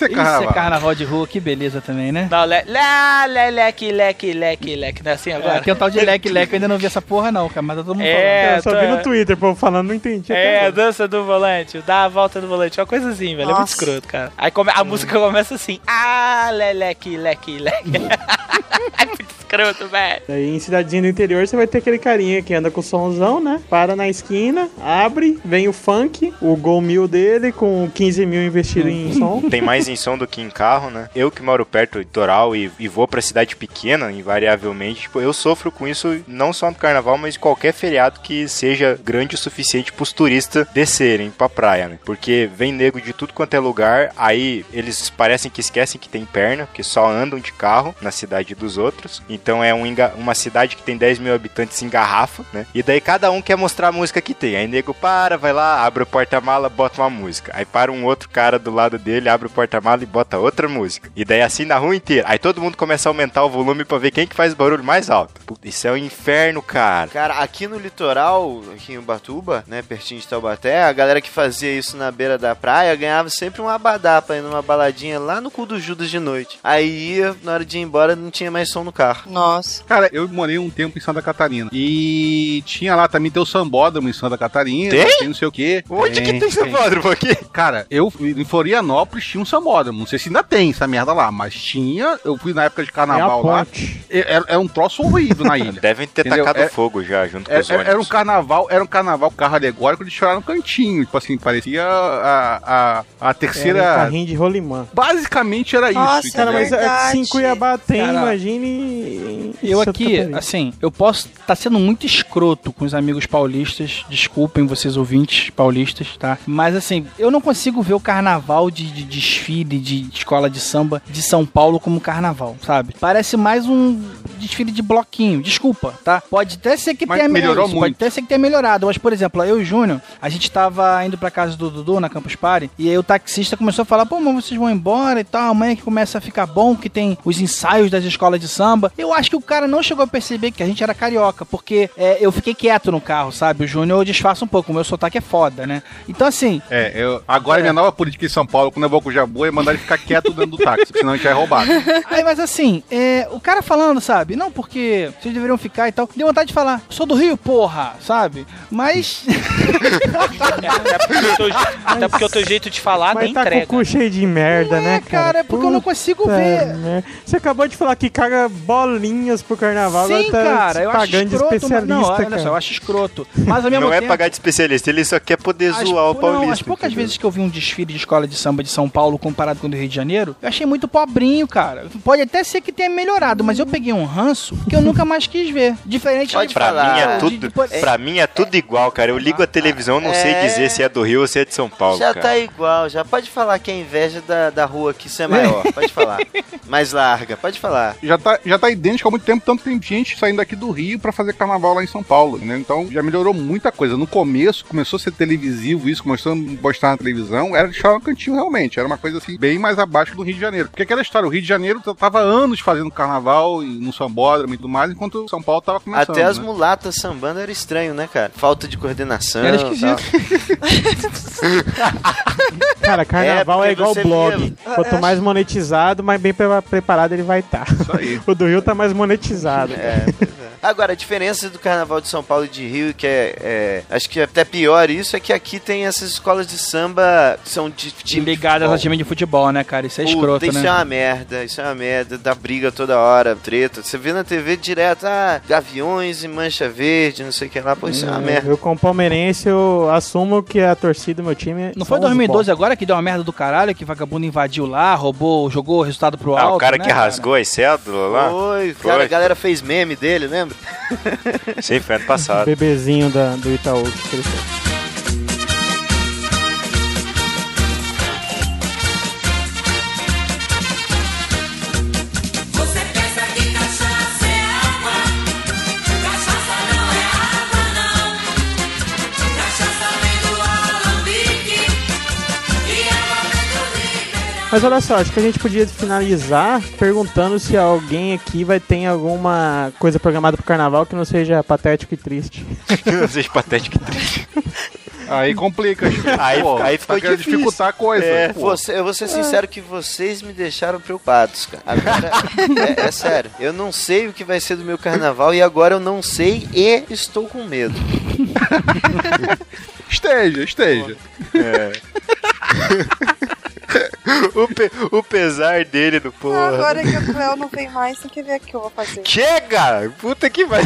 Isso é Isso carnaval. é carnaval de rua, que beleza também, né? Não, le, lá, le, leque, leque, leque, leque. Não é assim É, agora? aqui é um tal de leque-leque, eu ainda não vi essa porra não, cara, mas tá todo mundo É, eu só tô- vi no Twitter, pô, falando, não entendi. É, agora. dança do volante, dá a volta do volante, uma coisa assim, velho. É muito Nossa. escroto, cara. Aí come- a música começa assim, ah, leleque, leque, leque. [laughs] é muito escroto, velho. Aí em cidadezinha do interior você vai ter aquele carinha que anda com o somzão, né? Para na esquina, abre, vem o funk, o gol mil dele com 15 mil investido em som. Tem mais som do que em carro, né? Eu que moro perto do litoral e, e vou pra cidade pequena, invariavelmente, tipo, eu sofro com isso não só no carnaval, mas qualquer feriado que seja grande o suficiente pros turistas descerem pra praia, né? Porque vem nego de tudo quanto é lugar, aí eles parecem que esquecem que tem perna, porque só andam de carro na cidade dos outros. Então é um uma cidade que tem 10 mil habitantes em garrafa, né? E daí cada um quer mostrar a música que tem. Aí nego para, vai lá, abre o porta-mala, bota uma música. Aí para um outro cara do lado dele, abre o porta-mala e bota outra música. E daí assim na rua inteira. Aí todo mundo começa a aumentar o volume pra ver quem que faz o barulho mais alto. Puta, Isso é um inferno, cara. Cara, aqui no litoral, aqui em Ubatuba, né, pertinho de Taubaté, a galera que fazia isso na beira da praia ganhava sempre um abadá pra ir numa baladinha lá no cu do Judas de noite. Aí na hora de ir embora, não tinha mais som no carro. Nossa. Cara, eu morei um tempo em Santa Catarina. E tinha lá também tem o sambódromo em Santa Catarina. Tem? não sei o quê. Onde que tem sambódromo aqui? Cara, eu em Florianópolis tinha um sambódromo. Não sei se ainda tem essa merda lá, mas tinha. Eu fui na época de É a carnaval lá. ponte. É, é- é um troço horrível na ilha. [laughs] Devem ter Entendeu? tacado É- fogo já, junto com É- os é- ônibus. era um carnaval, era um carnaval carro alegórico de chorar no cantinho. Tipo assim, parecia a, a, a Era um terceira. carrinho de rolimã. Basicamente era Nossa, isso. Cara, mas aqui em Cuiabá tem, Cara, imagine Eu aqui, assim, eu posso estar sendo muito escroto com os amigos paulistas, desculpem vocês ouvintes paulistas, tá? Mas assim, eu não consigo ver o carnaval de, de desfile de escola de samba de São Paulo como carnaval, sabe? Parece mais um desfile de bloquinho, desculpa, tá? Pode até ser que Mas tenha melhorou isso, Pode muito. até ser que tenha melhorado, mas por exemplo, eu e o Júnior, a gente tava indo pra casa do Dudu na Campus Party, e aí o taxista começou a falar: pô, mas vocês vão embora e tal, amanhã que começa a ficar bom, que tem os ensaios das escolas de samba. Eu acho que o cara não chegou a perceber que a gente era carioca, porque é, eu fiquei quieto no carro, sabe? O Júnior disfarça um pouco, o meu sotaque é foda, né? Então assim. É, eu, agora É. minha nova política em São Paulo, quando eu vou com o Jabu, é mandar ele ficar quieto dentro do táxi, senão a gente é roubado. Aí, mas assim, é, o cara falando, sabe? Não, porque vocês deveriam ficar e tal. Deu vontade de falar, sou do Rio, porra, sabe? Mas. Até porque, teu, je- até porque o teu jeito de falar Mas nem tá entrega. com o cu cheio de merda, Não né, é, cara, é porque eu não consigo Puta ver. merda. Você acabou de falar que caga bolinhas pro carnaval, Sim, tá cara, eu acho escroto. mas- especialista, não, olha cara. só, eu acho escroto. Mas ao mesmo Não é tempo, pagar de especialista, ele só quer poder as, zoar o não, paulista. as poucas entendeu? vezes que eu vi um desfile de escola de samba de São Paulo comparado com o do Rio de Janeiro, eu achei muito pobrinho, cara. Pode até ser que tenha melhorado, mas eu peguei um ranço que eu nunca mais quis ver. Diferente Pode de Pra falar. mim é tudo, de- de- pra mim é tudo igual, cara. Eu ligo a televisão, não sei É. dizer se é do Rio ou se é de São Paulo, Já cara. tá igual, já pode falar que é inveja da, da rua que isso é maior. [laughs] Pode falar. Mais larga, pode falar. Já tá, já tá idêntico há muito tempo, tanto tem gente saindo daqui do Rio pra fazer carnaval lá em São Paulo, né? Então já melhorou muita coisa. No começo começou a ser televisivo isso, começou a mostrar na televisão, era de chorar no cantinho realmente, era uma coisa assim, bem mais abaixo do Rio de Janeiro. Porque aquela história, o Rio de Janeiro tava anos fazendo carnaval e no sambódromo e tudo mais, enquanto São Paulo tava começando. Até as né? mulatas sambando era estranho, né, cara? Falta de coordenação. Era esquisito. Cara, carnaval É, é, igual blog. via- Quanto mais monetizado, mais bem pre- preparado ele vai estar. Isso aí. O do Rio tá mais monetizado. É, pois é. Agora, a diferença do carnaval de São Paulo e de Rio, que é, é- Acho que é até pior isso, é que aqui tem essas escolas de samba que são de time de ligadas ao time de futebol, né, cara? Isso é Puta, escroto, isso né? é uma merda, isso é uma merda, dá briga toda hora, treta. Você vê na TV direto, ah, aviões e mancha verde, não sei o que lá, pô, isso é uma merda. Eu, como palmeirense, eu assumo que a torcida do meu time. Não foi os 2012 agora que deu uma merda do caralho, que vagabundo invadiu lá, roubou, jogou o resultado pro Ah, alto, o cara né, que rasgou as cédulas lá? Foi, Foi. cara, a galera fez meme dele, lembra? Sim, foi ano passado. bebezinho da, do Itaú. que cresceu. Mas olha só, acho que a gente podia finalizar perguntando se alguém aqui vai ter alguma coisa programada pro carnaval que não seja patético e triste. Não seja patético e triste. [laughs] Aí complica. Aí- Pô, aí tá ficou querendo difícil. dificultar a coisa. É, você- eu vou ser sincero que vocês me deixaram preocupados, cara. Agora, é, é sério. Eu não sei o que vai ser do meu carnaval e agora eu não sei e estou com medo. Esteja, esteja. É. [laughs] o, pe- o pesar dele do porra. Agora que o Cleo não vem mais, tem que ver o que eu vou fazer. Chega! Puta que vai.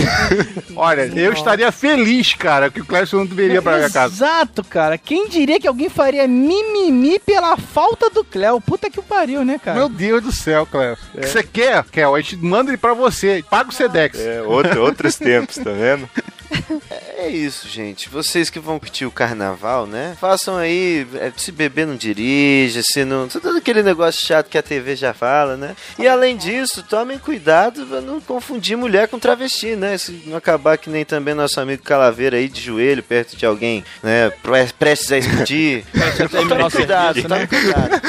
Olha, eu estaria feliz, cara, que o Clécio não deveria pra minha casa. Exato, cara. Quem diria que alguém faria mimimi pela falta do Cléo? Puta que o pariu, né, cara? Meu Deus do céu, Clécio. O que você quer, Kel? A gente manda ele pra você. Paga o Sedex. É, outro, outros tempos, tá vendo? [laughs] É isso, gente. Vocês que vão curtir o carnaval, né? Façam aí, é, se beber não dirige, se não. Todo aquele negócio chato que a TV já fala, né? E além disso, tomem cuidado pra não confundir mulher com travesti, né? Se não acabar que nem também nosso amigo Calaveira aí de joelho perto de alguém, né? pre- Prestes a explodir. [laughs] Tomem cuidado, tomem cuidado.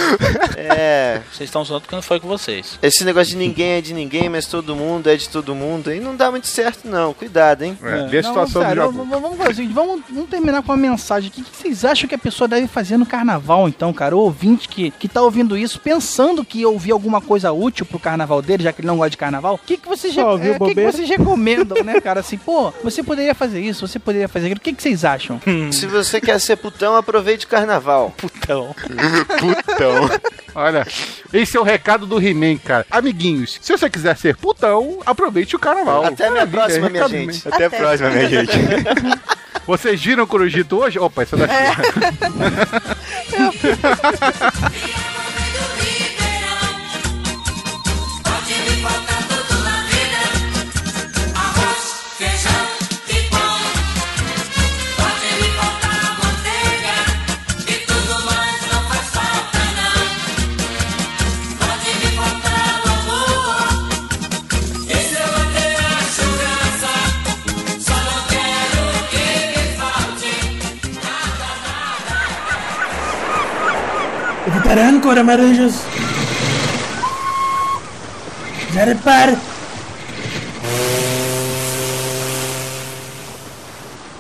É. Vocês estão zoando porque não foi com vocês. Esse negócio de ninguém é de ninguém, mas todo mundo é de todo mundo, aí não dá muito certo, não. Cuidado, hein? É, situação sério, do vamos, Jabu. vamos fazer o seguinte, vamos, vamos terminar com uma mensagem aqui. O que vocês acham que a pessoa deve fazer no carnaval, então, cara? O ouvinte que, que tá ouvindo isso, pensando que ia ouvir alguma coisa útil pro carnaval dele, já que ele não gosta de carnaval, o que, que vocês, Só é, o que que vocês recomendam, né, cara? Assim, pô, você poderia fazer isso, você poderia fazer aquilo. O que, que vocês acham? Se você quer ser putão, aproveite o carnaval. Putão. [laughs] Putão. Olha, esse é o recado do He-Man, cara. Amiguinhos, se você quiser ser putão, aproveite o carnaval. Até a minha próxima, é minha gente. Até a próxima, minha gente. He-Man. [laughs] Vocês viram o Corujito hoje? Opa, daqui. E água vem Para âncora, maranjas! Já repare!